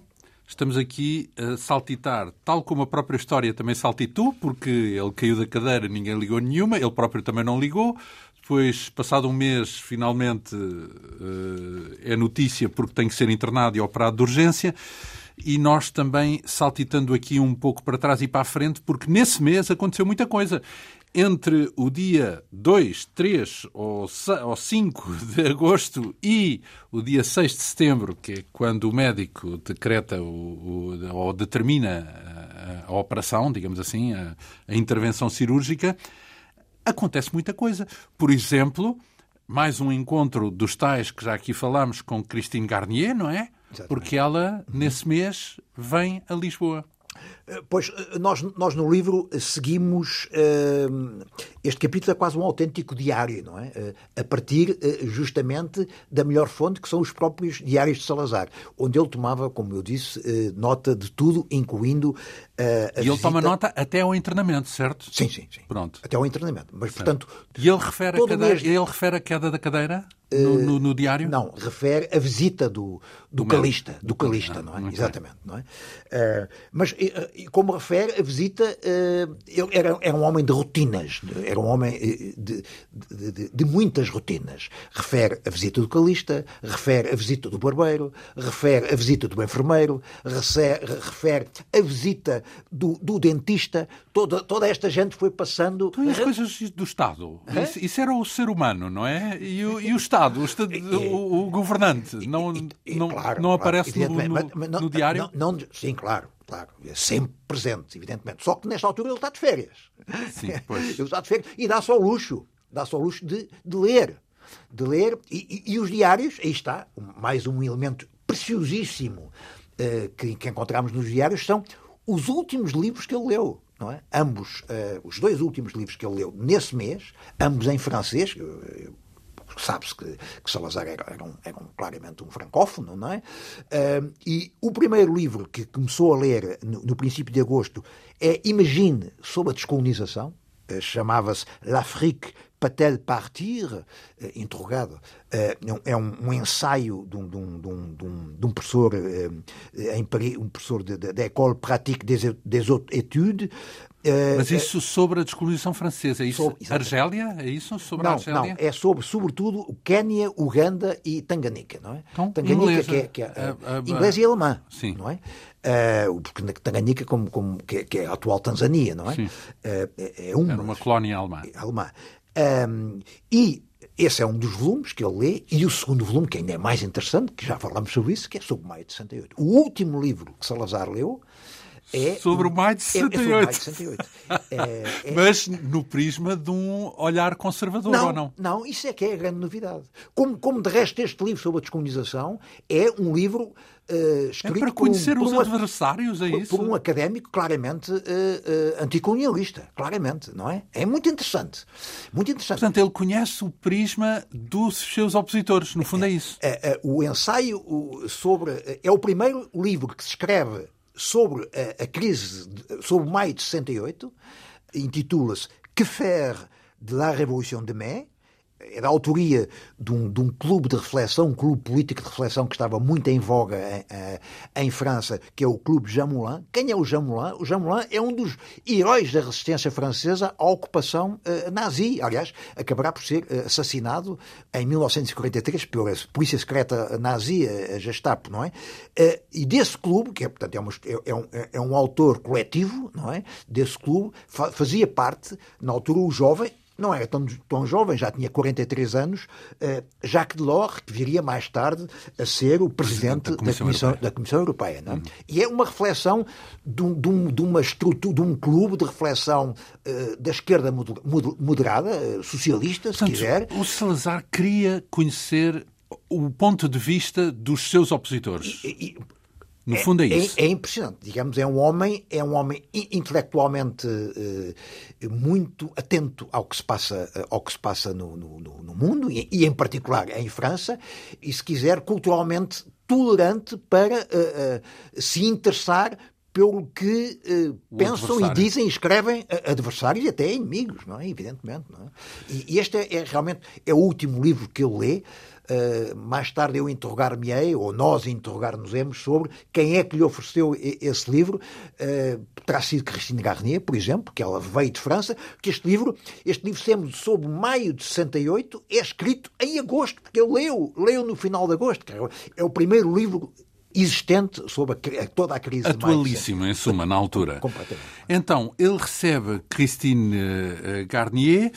S1: estamos aqui a saltitar, tal como a própria história também saltitou, porque ele caiu da cadeira, ninguém ligou nenhuma, ele próprio também não ligou. Depois, passado um mês, finalmente eh, é notícia porque tem que ser internado e operado de urgência. E nós também saltitando aqui um pouco para trás e para a frente, porque nesse mês aconteceu muita coisa entre o dia 2, 3 ou 5 de agosto e o dia 6 de setembro, que é quando o médico decreta o, ou determina a, operação, digamos assim, a intervenção cirúrgica, acontece muita coisa. Por exemplo, mais um encontro dos tais que já aqui falámos com Christine Garnier, não é? Exatamente. Porque ela, nesse mês, vem a Lisboa.
S2: Eh, pois, eh, nós, nós no livro seguimos. Uh, este capítulo é quase um autêntico diário, não é? A partir justamente da melhor fonte, que são os próprios diários de Salazar, onde ele tomava, como eu disse, nota de tudo, incluindo.
S1: a e ele
S2: visita...
S1: toma nota até ao internamento, certo?
S2: Sim, sim, sim.
S1: Pronto.
S2: Até ao internamento. Mas, portanto.
S1: E ele refere, a, ele refere a queda da cadeira? No, no, no, diário?
S2: Não, refere a visita do, do, do calista, do calista, não é? Exatamente, não é? Uh, mas como refere, a visita, uh, ele era, era um homem de rotinas, era um homem eh, de, de, de, de, muitas rotinas. Refere a visita do calista, refere a visita do barbeiro, refere a visita do enfermeiro, refere, refere a visita do, do, dentista. Toda, toda esta gente foi passando.
S1: Então, as coisas do Estado. Isso, isso, era o ser humano, não é? E o, e o Estado, o, estado, o, o governante, não, não, claro, não aparece claro, no, no, no, no, diário?
S2: Não, sim, claro claro, é sempre presente, evidentemente. Só que nesta altura ele está de férias.
S1: Sim, pois.
S2: ele está de férias e dá-se ao luxo, dá-se ao luxo de, de ler. De ler, e, e, e, os diários, aí está, mais um elemento preciosíssimo uh, que, que encontramos nos diários, são os últimos livros que ele leu. É? Ambos, uh, os dois últimos livros que ele leu nesse mês, ambos em francês, sabe-se que, que, Salazar era, era, um, era um, claramente um francófono, não é? Uh, e o primeiro livro que começou a ler no, no princípio de agosto é Imagine sobre a descolonização, uh, chamava-se L'Afrique peut-elle partir? Eh, interrogado. Eh, é um, um ensaio de um, de um, de um, de um professor eh, em Paris, um professor da École Pratique des, des Hautes Études,
S1: mas isso sobre a descolonização francesa, é isso? Sobre, Argélia? É isso? Sobre
S2: não,
S1: a Argélia?
S2: Não, é sobre, sobretudo, o Quênia, Uganda e Tanganica, não é?
S1: Então, Tanganica, que é,
S2: que é, a, a, inglês e alemã, sim. não é? Uh, porque Tanganica, como, como, que, é, que é a atual Tanzânia, não é?
S1: Sim. Uh, é, é uma, Era uma colónia alemã.
S2: alemã. Um, e esse é um dos volumes que ele lê, e o segundo volume, que ainda é mais interessante, que já falamos sobre isso, que é sobre Maio de 68. O último livro que Salazar leu é
S1: sobre o Maio de 68. É,
S2: é sobre Maio de 68.
S1: é, é... Mas no prisma de um olhar conservador,
S2: não,
S1: ou não?
S2: Não, isso é que é a grande novidade. Como, como de resto este livro sobre a descolonização é um livro uh, escrito
S1: é para conhecer
S2: por,
S1: os
S2: por
S1: adversários, é
S2: por,
S1: isso?
S2: Por um académico claramente uh, uh, anticolonialista, claramente, não é? É muito interessante. Muito interessante.
S1: Portanto, ele conhece o prisma dos seus opositores, no fundo é, é isso.
S2: É, é, o ensaio sobre... É o primeiro livro que se escreve sobre a, a crise, sobre maio de 68, intitula-se Que faire de la Révolution de mai, é da autoria de um, de um, clube de reflexão, um clube político de reflexão que estava muito em voga em, em, França, que é o Clube Jean Moulin. Quem é o Jean Moulin? O Jean Moulin é um dos heróis da resistência francesa à ocupação uh, nazi. Aliás, acabará por ser uh, assassinado em 1943 pela polícia secreta nazi, a Gestapo, não é? Uh, e desse clube, que é, portanto, é, uma, é, é, um, é um autor coletivo, não é? Desse clube, fa fazia parte, na altura, o jovem não era tão, tão jovem, já tinha 43 anos, uh, Jacques Delors, que viria mais tarde a ser o presidente da Comissão, da Comissão Europeia. Da Comissão Europeia é? uhum. E é uma reflexão de, um, de, um, de, uma estrutura, de um clube de reflexão uh, da esquerda moderada, uh, socialista, Portanto, se quiser.
S1: O Salazar queria conhecer o ponto de vista dos seus opositores. E, e, no fundo é, é isso.
S2: É, é, impressionante. Digamos, é um homem, é um homem intelectualmente uh, muito atento ao que se passa, uh, ao que se passa no, no, no mundo e, e, em particular, em França, e, se quiser, culturalmente tolerante para uh, se interessar pelo que pensam e dizem e escrevem adversários e até inimigos, não é? Evidentemente. Não é? E, e este é, é, realmente é o último livro que ele lê Uh, mais tarde eu interrogar-me-ei, ou nós interrogar-nos-emos sobre quem é que lhe ofereceu esse livro. Uh, terá sido Christine Garnier, por exemplo, que ela veio de França, que este livro, este livro sendo sobre maio de 68, é escrito em agosto, porque ele leu, leu no final de agosto. É o primeiro livro existente sobre a, toda a crise
S1: Atualíssimo, em suma, na altura. Então, ele recebe Christine eh, Garnier, eh,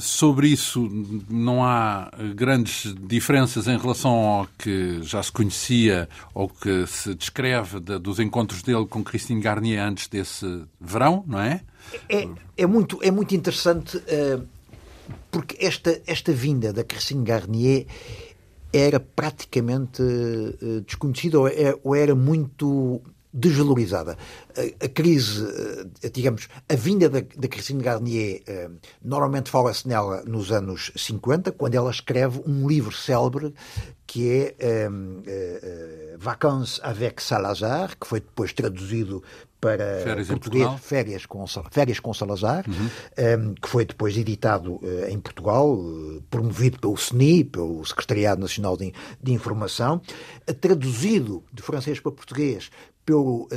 S1: sobre isso não há grandes diferenças em relação ao que já se conhecia ou que se descreve de, dos encontros dele com Christine Garnier antes desse verão, não é?
S2: É, é muito, é muito interessante uh, porque esta, esta vinda da Christine Garnier era praticamente desconhecida é, ou era muito desvalorizada. A, a, crise, eh, digamos, a vinda da, da Christine Garnier, eh, normalmente fala-se nela nos anos 50, quando ela escreve um livro célebre que é um, uh, Vacances avec Salazar, que foi depois traduzido para
S1: férias
S2: português, férias com, férias com Salazar, uhum. um, que foi depois editado uh, em Portugal, uh, promovido pelo CNI, pelo Secretariado Nacional de, de Informação, traduzido de francês para português pelo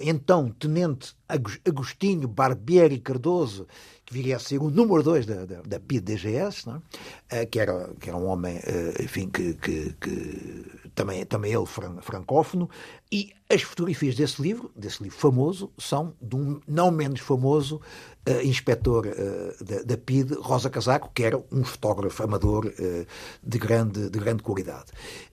S2: então tenente Agostinho Barbieri Cardoso, que viria a ser o número 2 da, da, da PIDGS, uh, eh, que, era, que era um homem, uh, enfim, que, que, que, também, também ele fran, francófono, e as fotografias desse livro, desse livro famoso, são de um não menos famoso uh, inspetor uh, da, da, PID, Rosa Casaco, que era um fotógrafo amador uh, de, grande, de grande qualidade.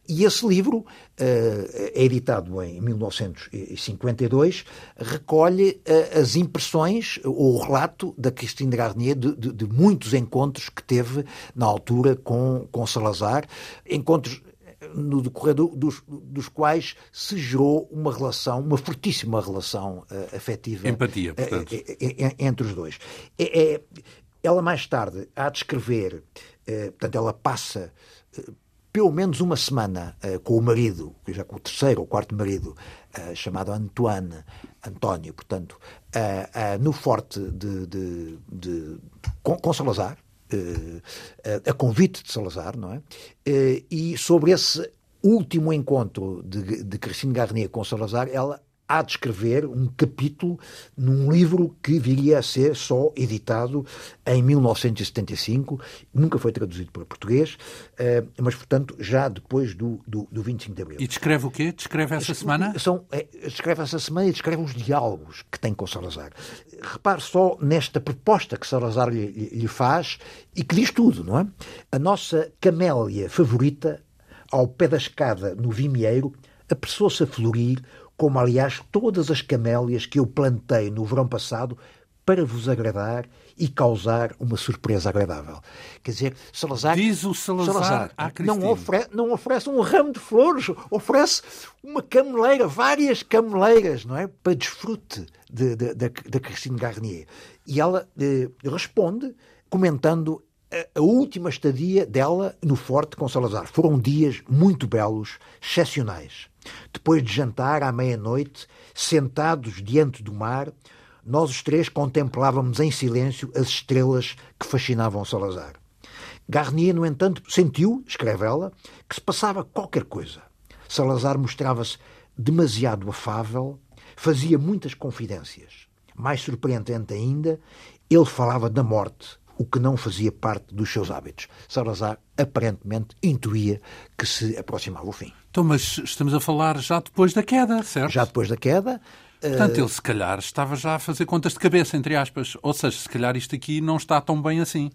S2: E esse livro, é editado em 1952, recolhe as impressões, ou o relato da Christine Garnier de, de, de muitos encontros que teve na altura com, com Salazar, encontros no decorrer do, dos, dos quais se gerou uma relação, uma fortíssima relação uh, afetiva.
S1: Empatia, portanto.
S2: Uh, entre os dois. É, é, Ela mais tarde há de escrever, eh, portanto, ela passa eh, pelo menos uma semana uh, com o marido, já com o terceiro ou quarto marido, uh, chamado Antoine, António, portanto, uh, no forte de, de, de com, com, Salazar, a convite de Salazar, não é? e sobre esse último encontro de, de Christine Garnier com Salazar, ela há de escrever um capítulo num livro que viria a ser só editado em 1975, nunca foi traduzido para português, eh, mas, portanto, já depois do, do, do 25 de Abril.
S1: E descreve o quê? Descreve essa semana?
S2: São, é, descreve essa semana e descreve os diálogos que tem com Salazar. Repare só nesta proposta que Salazar lhe, lhe faz e que diz tudo, não é? A nossa camélia favorita, ao pé da escada no Vimieiro, apressou-se a florir como aliás todas as camélias que eu plantei no verão passado para vos agradar e causar uma surpresa agradável. Quer dizer, Salazar.
S1: Diz o Salazar, Salazar
S2: não, oferece, não oferece um ramo de flores, oferece uma cameleira, várias cameleiras, não é? Para desfrute de, de, de, da Christine Garnier. E ela eh, responde comentando a, a última estadia dela no Forte com Salazar. Foram dias muito belos, excepcionais. Depois de jantar à meia-noite, sentados diante do mar, nós os três contemplávamos em silêncio as estrelas que fascinavam Salazar. Garnier, no entanto, sentiu, escreve ela, que se passava qualquer coisa. Salazar mostrava-se demasiado afável, fazia muitas confidências. Mais surpreendente ainda, ele falava da morte, o que não fazia parte dos seus hábitos. Salazar aparentemente intuía que se aproximava o fim.
S1: Então, mas estamos a falar já depois da queda, certo?
S2: Já depois da queda.
S1: Portanto, ele se calhar estava já a fazer contas de cabeça, entre aspas. Ou seja, se calhar isto aqui não está tão bem assim.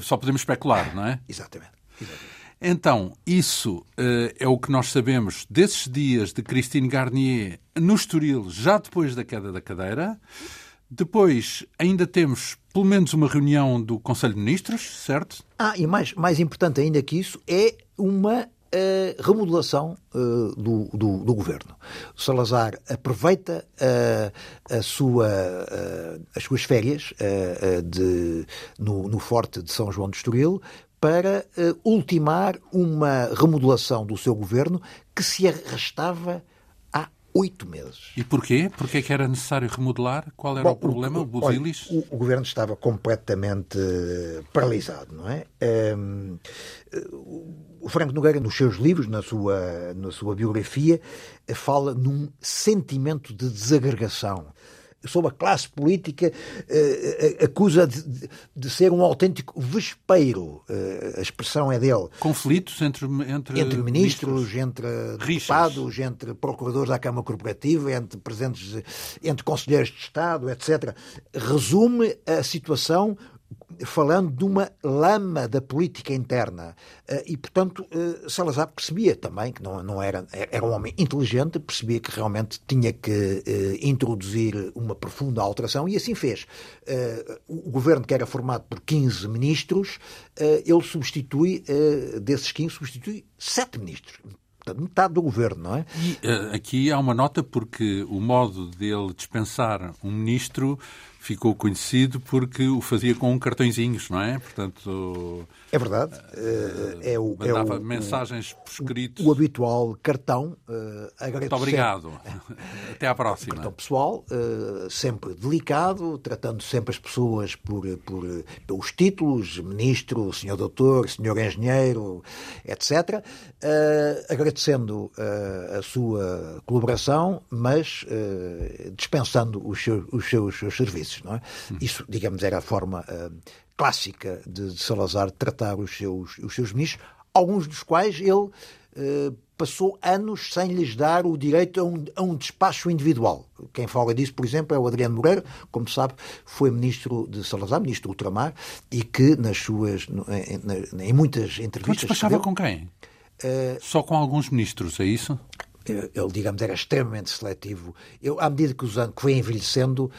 S1: Só podemos especular, não é?
S2: Exatamente. Exatamente.
S1: Então, isso uh, é o que nós sabemos desses dias de Christine Garnier no Estoril, já depois da queda da cadeira. Depois, ainda temos pelo menos uma reunião do Conselho de Ministros, certo?
S2: Ah, e mais, mais importante ainda que isso, é uma uh, remodelação uh, do, do, do, governo. Salazar aproveita uh, a sua, as suas férias de, no, no Forte de São João de Estoril para ultimar uma remodelação do seu governo que se arrastava oito meses.
S1: E porquê? Porquê é que era necessário remodelar? Qual era Bom, o problema? O, Busilis?
S2: O, o, governo estava completamente paralisado, não é? Um, o Franco Nogueira, nos seus livros, na sua, na sua biografia, fala num sentimento de desagregação sob a classe política, eh, eh, acusa de, de, ser um autêntico vespeiro. Eh, a expressão é dele.
S1: Conflitos entre,
S2: entre, entre ministros, ministros, entre deputados, entre procuradores da Câmara Corporativa, entre presidentes, entre conselheiros de Estado, etc. Resume a situação falando de uma lama da política interna. Eh, e, portanto, eh, Salazar percebia também que não, não era, era um homem inteligente, percebia que realmente tinha que eh, introduzir uma profunda alteração e assim fez. O governo, que era formado por 15 ministros, ele substitui, desses 15, substitui 7 ministros metade do governo, não é?
S1: E aqui há uma nota porque o modo dele dispensar um ministro ficou conhecido porque o fazia com cartõezinhos, não é? Portanto,
S2: é verdade. Uh, é o,
S1: mandava
S2: é o,
S1: mensagens por escrito.
S2: O, o habitual cartão. Uh,
S1: Muito obrigado. Até à próxima.
S2: Cartão pessoal, uh, sempre delicado, tratando sempre as pessoas por, por, pelos títulos, ministro, senhor doutor, senhor engenheiro, etc. agradecendo a sua colaboração, mas dispensando os seus, os seus, os seus serviços. Não é? Hum. Isso, digamos, era a forma clássica de, de Salazar tratar os seus, os seus ministros, alguns dos quais ele eh, passou anos sem lhes dar o direito a um, a um, despacho individual. Quem fala disso, por exemplo, é o Adriano Moreira, como sabe, foi ministro de Salazar, ministro do ultramar, e que nas suas, em, em muitas entrevistas...
S1: Mas despachava com quem? Uh, Só com alguns ministros, é isso?
S2: Ele, digamos, era extremamente seletivo. Eu, à medida que, os anos, foi envelhecendo,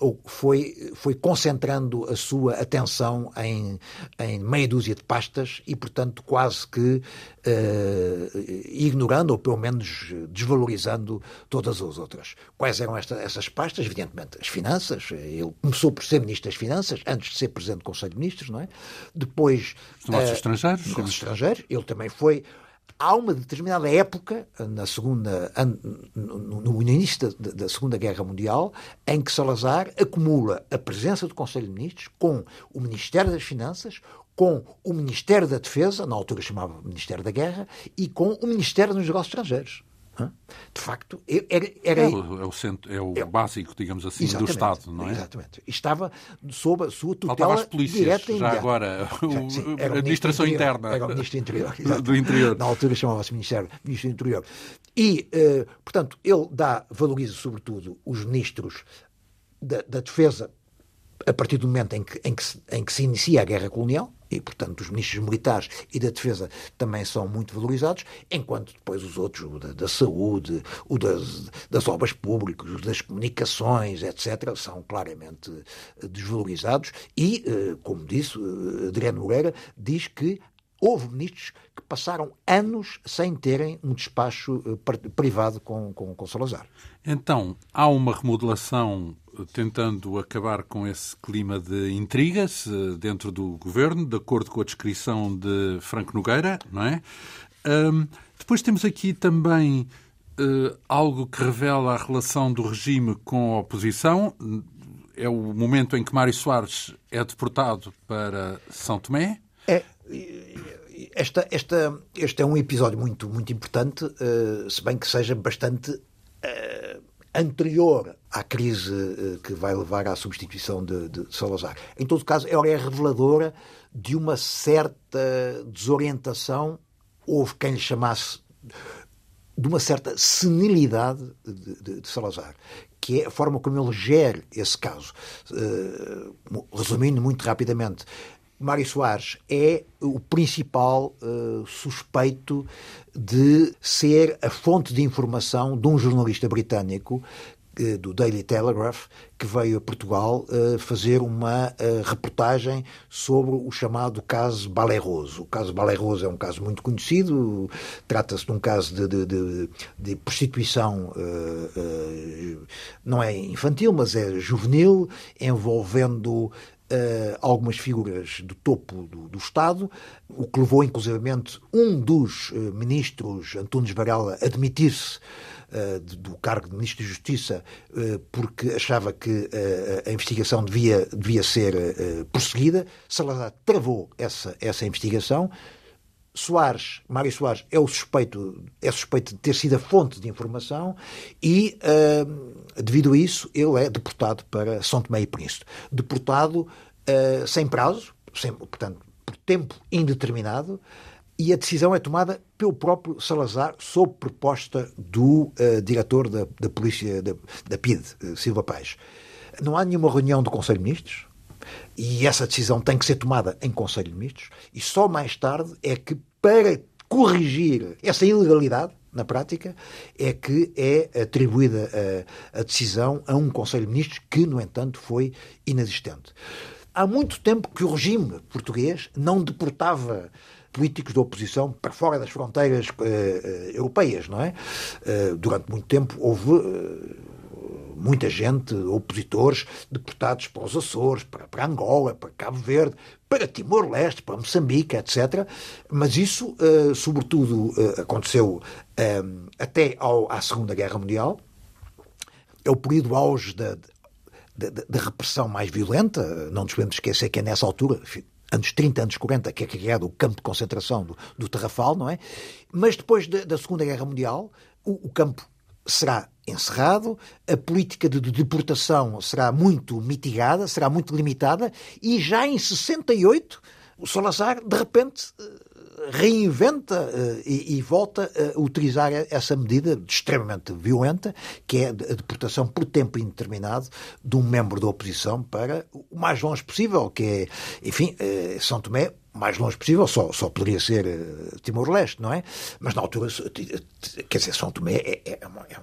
S2: uh, foi, foi concentrando a sua atenção em, em meia dúzia de pastas e, portanto, quase que uh, ignorando ou, pelo menos, desvalorizando todas as outras. Quais eram esta, essas pastas? Evidentemente, as finanças. Ele começou por ser Ministro das Finanças, antes de ser Presidente do Conselho de Ministros, não é? Depois...
S1: Os negócios uh, estrangeiros.
S2: Negócios estrangeiros. Ele também foi há uma determinada época, na segunda, no, início da, da, Segunda Guerra Mundial, em que Salazar acumula a presença do Conselho de Ministros com o Ministério das Finanças, com o Ministério da Defesa, na altura chamava Ministério da Guerra, e com o Ministério dos Negócios Estrangeiros. De facto, era. era
S1: é, o, é o, centro, é o é, básico, digamos assim, do Estado, não é?
S2: Exatamente. Estava sob a sua tutela
S1: as polícias, direta já agora, o, sim, a administração interna.
S2: Era o Ministro do Interior.
S1: do Interior.
S2: Na altura chamava-se Ministério, Ministro do Interior. E, uh, portanto, ele dá, valoriza sobretudo os ministros da, da Defesa a partir do momento em que, em, que se, em que se inicia a guerra colonial, e, portanto, os ministros militares e da defesa também são muito valorizados, enquanto depois os outros, o da, da saúde, o das, das obras públicas, o das comunicações, etc., são claramente eh, desvalorizados e, eh, como disse eh, Adriano Moreira, diz que houve ministros que passaram anos sem terem um despacho privado com, com, com Salazar.
S1: Então, há uma remodelação tentando acabar com esse clima de intrigas dentro do governo, de acordo com a descrição de Franco Nogueira, não é? Um, depois temos aqui também uh, algo que revela a relação do regime com a oposição. É o momento em que Mário Soares é deportado para São Tomé.
S2: É, esta, esta, este é um episódio muito, muito importante, uh, se bem que seja bastante uh, anterior à crise uh, que vai levar à substituição de, de, Salazar. Em todo caso, ela é reveladora de uma certa desorientação, houve quem lhe chamasse de uma certa senilidade de, de, de Salazar, que é a forma como ele gera esse caso. Uh, resumindo muito rapidamente, Mário Soares é o principal uh, suspeito de ser a fonte de informação de um jornalista britânico uh, do Daily Telegraph que veio a Portugal uh, fazer uma reportagem sobre o chamado caso Baleroso. O caso Baleroso é um caso muito conhecido, trata-se de um caso de, de, de, de prostituição, não é infantil, mas é juvenil, envolvendo Uh, algumas figuras do topo do, do, Estado, o que levou inclusivamente um dos uh, ministros, Antunes Varela, a admitir-se uh, do cargo de Ministro de Justiça porque achava que a investigação devia, devia ser prosseguida. Salazar travou essa, essa investigação. Soares, Mário Soares é o suspeito, é suspeito de ter sido a fonte de informação e, uh, devido a isso, ele é deportado para São Tomé e Príncipe. Deportado uh, sem prazo, sem, portanto, por tempo indeterminado, e a decisão é tomada pelo próprio Salazar, sob proposta do uh, diretor da, da Polícia, da, da PID, uh, Silva Paz. Não há nenhuma reunião do Conselho de Ministros, e essa decisão tem que ser tomada em Conselho de Ministros, e só mais tarde é que, para corrigir essa ilegalidade, na prática, é que é atribuída a, a decisão a um Conselho de Ministros que, no entanto, foi inexistente. Há muito tempo que o regime português não deportava políticos da oposição para fora das fronteiras uh, europeias, não é? Uh, durante muito tempo houve muita gente, opositores, deportados para os Açores, para, para Angola, para Cabo Verde, para Timor-Leste, para Moçambique, etc. Mas isso, uh, sobretudo, uh, aconteceu uh, até ao, à Segunda Guerra Mundial. É o período auge da, da, repressão mais violenta. Não nos podemos esquecer que é nessa altura, anos 30, anos 40, que é criado o campo de concentração do, do Terrafal, não é? Mas depois da, da Segunda Guerra Mundial, o, o campo será encerrado, a política de deportação será muito mitigada, será muito limitada, e já em 68 o Salazar, de repente, eh, reinventa uh, e, volta a utilizar essa medida extremamente violenta, que é a deportação por tempo indeterminado de um membro da oposição para o mais longe possível, que é, enfim, uh, São Tomé, mais longe possível, só, só poderia ser uh, Timor-Leste, não é? Mas na altura, quer dizer, São Tomé é, é, é uma, é,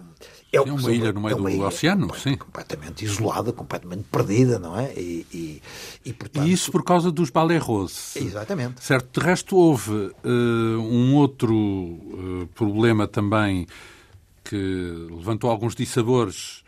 S1: é, é uma ilha no meio do ilha oceano, sim.
S2: Completamente isolada, completamente perdida, não é? E, e,
S1: e, portanto... e isso por causa dos balerros.
S2: Exatamente.
S1: Certo. De resto, houve uh, um outro uh, problema também que levantou alguns dissabores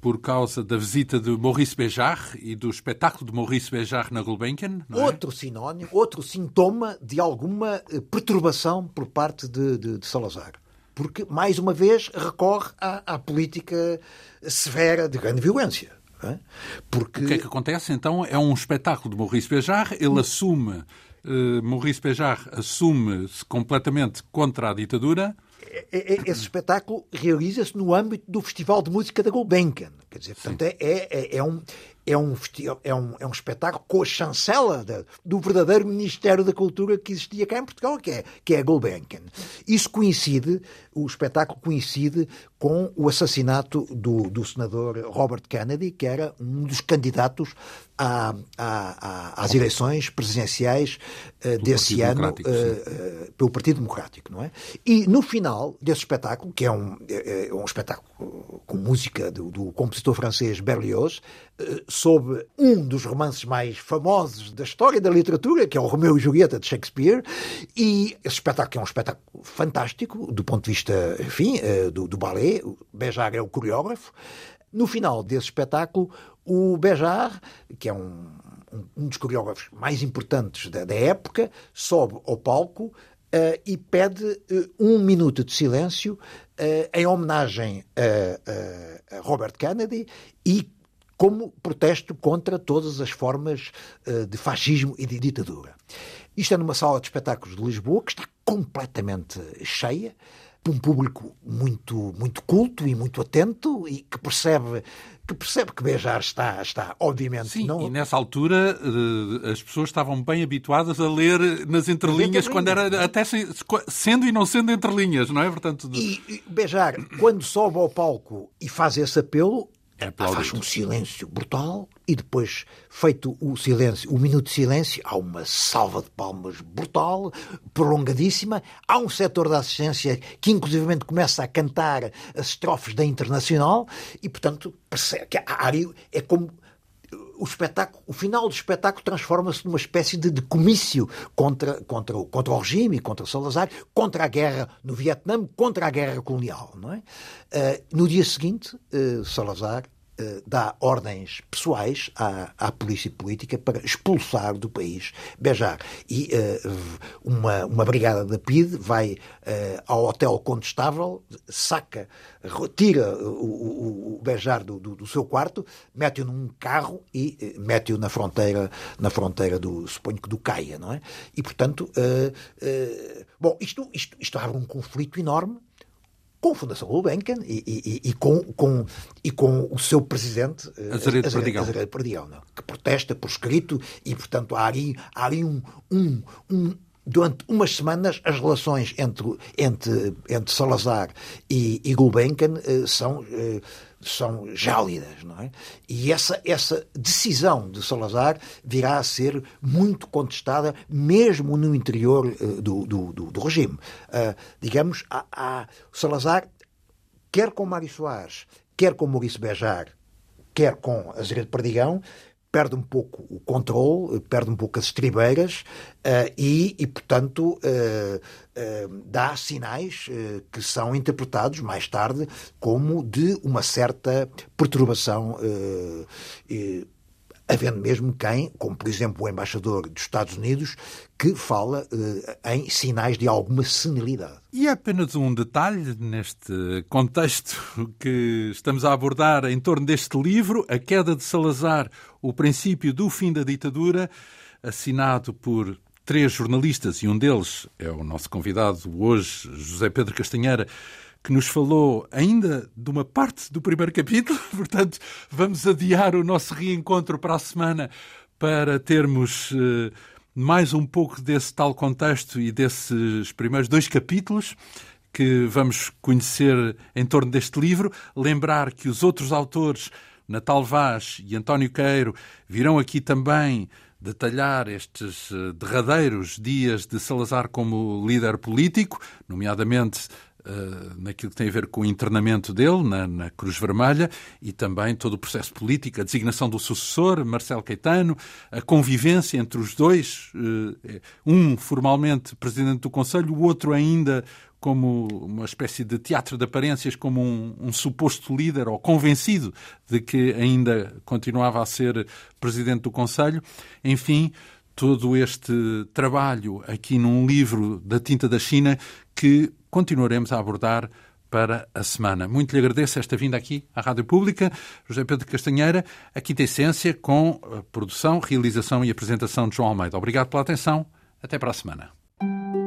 S1: por causa da visita de Maurice Béjart e do espetáculo de Maurice Béjart na Gulbenkian.
S2: É? Outro sinónimo, outro sintoma de alguma eh, perturbação por parte de, de, de Salazar. Porque, mais uma vez, recorre à, à política severa de grande violência. É?
S1: Porque... O que é que acontece então? É um espetáculo de Maurice Béjart, ele assume, uh, Maurice Béjart assume-se completamente contra a ditadura
S2: esse espetáculo realiza-se no âmbito do Festival de Música da Gulbenkian. Quer dizer, portanto, é, é, é, um, é, um, é, um, é um espetáculo com a chancela de, do verdadeiro Ministério da Cultura que existia cá em Portugal, que é, que é a Gulbenkian. Isso coincide, o espetáculo coincide com o assassinato do, do senador Robert Kennedy, que era um dos candidatos à, à, às eleições presidenciais uh, desse ano uh, pelo Partido Democrático, não é? E no final desse espetáculo, que é um, é, é um espetáculo com música do, do compositor francês Berlioz, uh, sob um dos romances mais famosos da história da literatura, que é o Romeu e Julieta de Shakespeare, e esse espetáculo é um espetáculo fantástico do ponto de vista, enfim, do, do ballet, Bejar é o coreógrafo. No final desse espetáculo, o Bejar, que é um, um dos coreógrafos mais importantes da, da época, sobe ao palco Uh, e pede uh, um minuto de silêncio uh, em homenagem a, a, Robert Kennedy e como protesto contra todas as formas de fascismo e de ditadura. Isto é numa sala de espetáculos de Lisboa que está completamente cheia para um público muito, muito culto e muito atento e que percebe que percebe que Bejar está, está obviamente...
S1: Sim,
S2: não...
S1: e nessa altura eh, as pessoas estavam bem habituadas a ler nas entrelinhas, quando era até sendo e não sendo entrelinhas, não é?
S2: Portanto, de... E Bejar, quando sobe ao palco e faz esse apelo, faz um silêncio brutal e depois, feito o silêncio, o minuto de silêncio, há uma salva de palmas brutal, prolongadíssima. Há um setor da assistência que, inclusivamente, começa a cantar as estrofes da Internacional e, portanto, percebe que a área é como o espetáculo, o final do espetáculo transforma-se numa espécie de, de, comício contra, contra, o, contra o regime, contra Salazar, contra a guerra no Vietnã, contra a guerra colonial. Não é? Uh, no dia seguinte, uh, Salazar dá ordens pessoais à, à polícia política para expulsar do país Bejar. E uma, uma brigada da PIDE vai ao hotel Condestável, saca, retira o, o, o Bejar do, do, do, seu quarto, mete-o num carro e eh, mete-o na fronteira, na fronteira do, suponho que do Caia, não é? E, portanto, uh, uh, bom, isto, isto, isto abre um conflito enorme com a Fundação Gulbenkian e, e, e, com, com, e com o seu presidente,
S1: Azaredo Perdigão,
S2: Azaredo Perdigão não? que protesta por escrito e, portanto, há ali, há ali um, um, um durante umas semanas as relações entre, entre, entre Salazar e, e Gulbenkian eh, são, eh, são gélidas, não é? E essa, essa decisão de Salazar virá a ser muito contestada mesmo no interior eh, do, do, do, regime. digamos, a, a Salazar, quer com Mário Soares, quer com Maurício Bejar, quer com Azeredo Perdigão, perde um pouco o controle, perde um pouco as estribeiras uh, e, e, portanto, uh, uh, dá sinais que são interpretados mais tarde como de uma certa perturbação havendo mesmo quem, como por exemplo o embaixador dos Estados Unidos, que fala em sinais de alguma senilidade.
S1: E é apenas um detalhe neste contexto que estamos a abordar em torno deste livro, A Queda de Salazar, o princípio do fim da ditadura, assinado por três jornalistas e um deles é o nosso convidado hoje, José Pedro Castanheira, que nos falou ainda de uma parte do primeiro capítulo, portanto, vamos adiar o nosso reencontro para a semana para termos uh, mais um pouco desse tal contexto e desses primeiros dois capítulos que vamos conhecer em torno deste livro. Lembrar que os outros autores, Natal Vaz e António Queiro, virão aqui também detalhar estes eh, derradeiros dias de Salazar como líder político, nomeadamente Uh, naquilo que tem a ver com o internamento dele na, na, Cruz Vermelha e também todo o processo político, a designação do sucessor, Marcelo Caetano, a convivência entre os dois, uh, um formalmente presidente do Conselho, o outro ainda como uma espécie de teatro de aparências, como um, um, suposto líder ou convencido de que ainda continuava a ser presidente do Conselho. Enfim, todo este trabalho aqui num livro da tinta da China que continuaremos a abordar para a semana. Muito lhe agradeço esta vinda aqui à Rádio Pública. José Pedro Castanheira, aqui tem Essência, com a produção, realização e apresentação de João Almeida. Obrigado pela atenção. Até para a semana.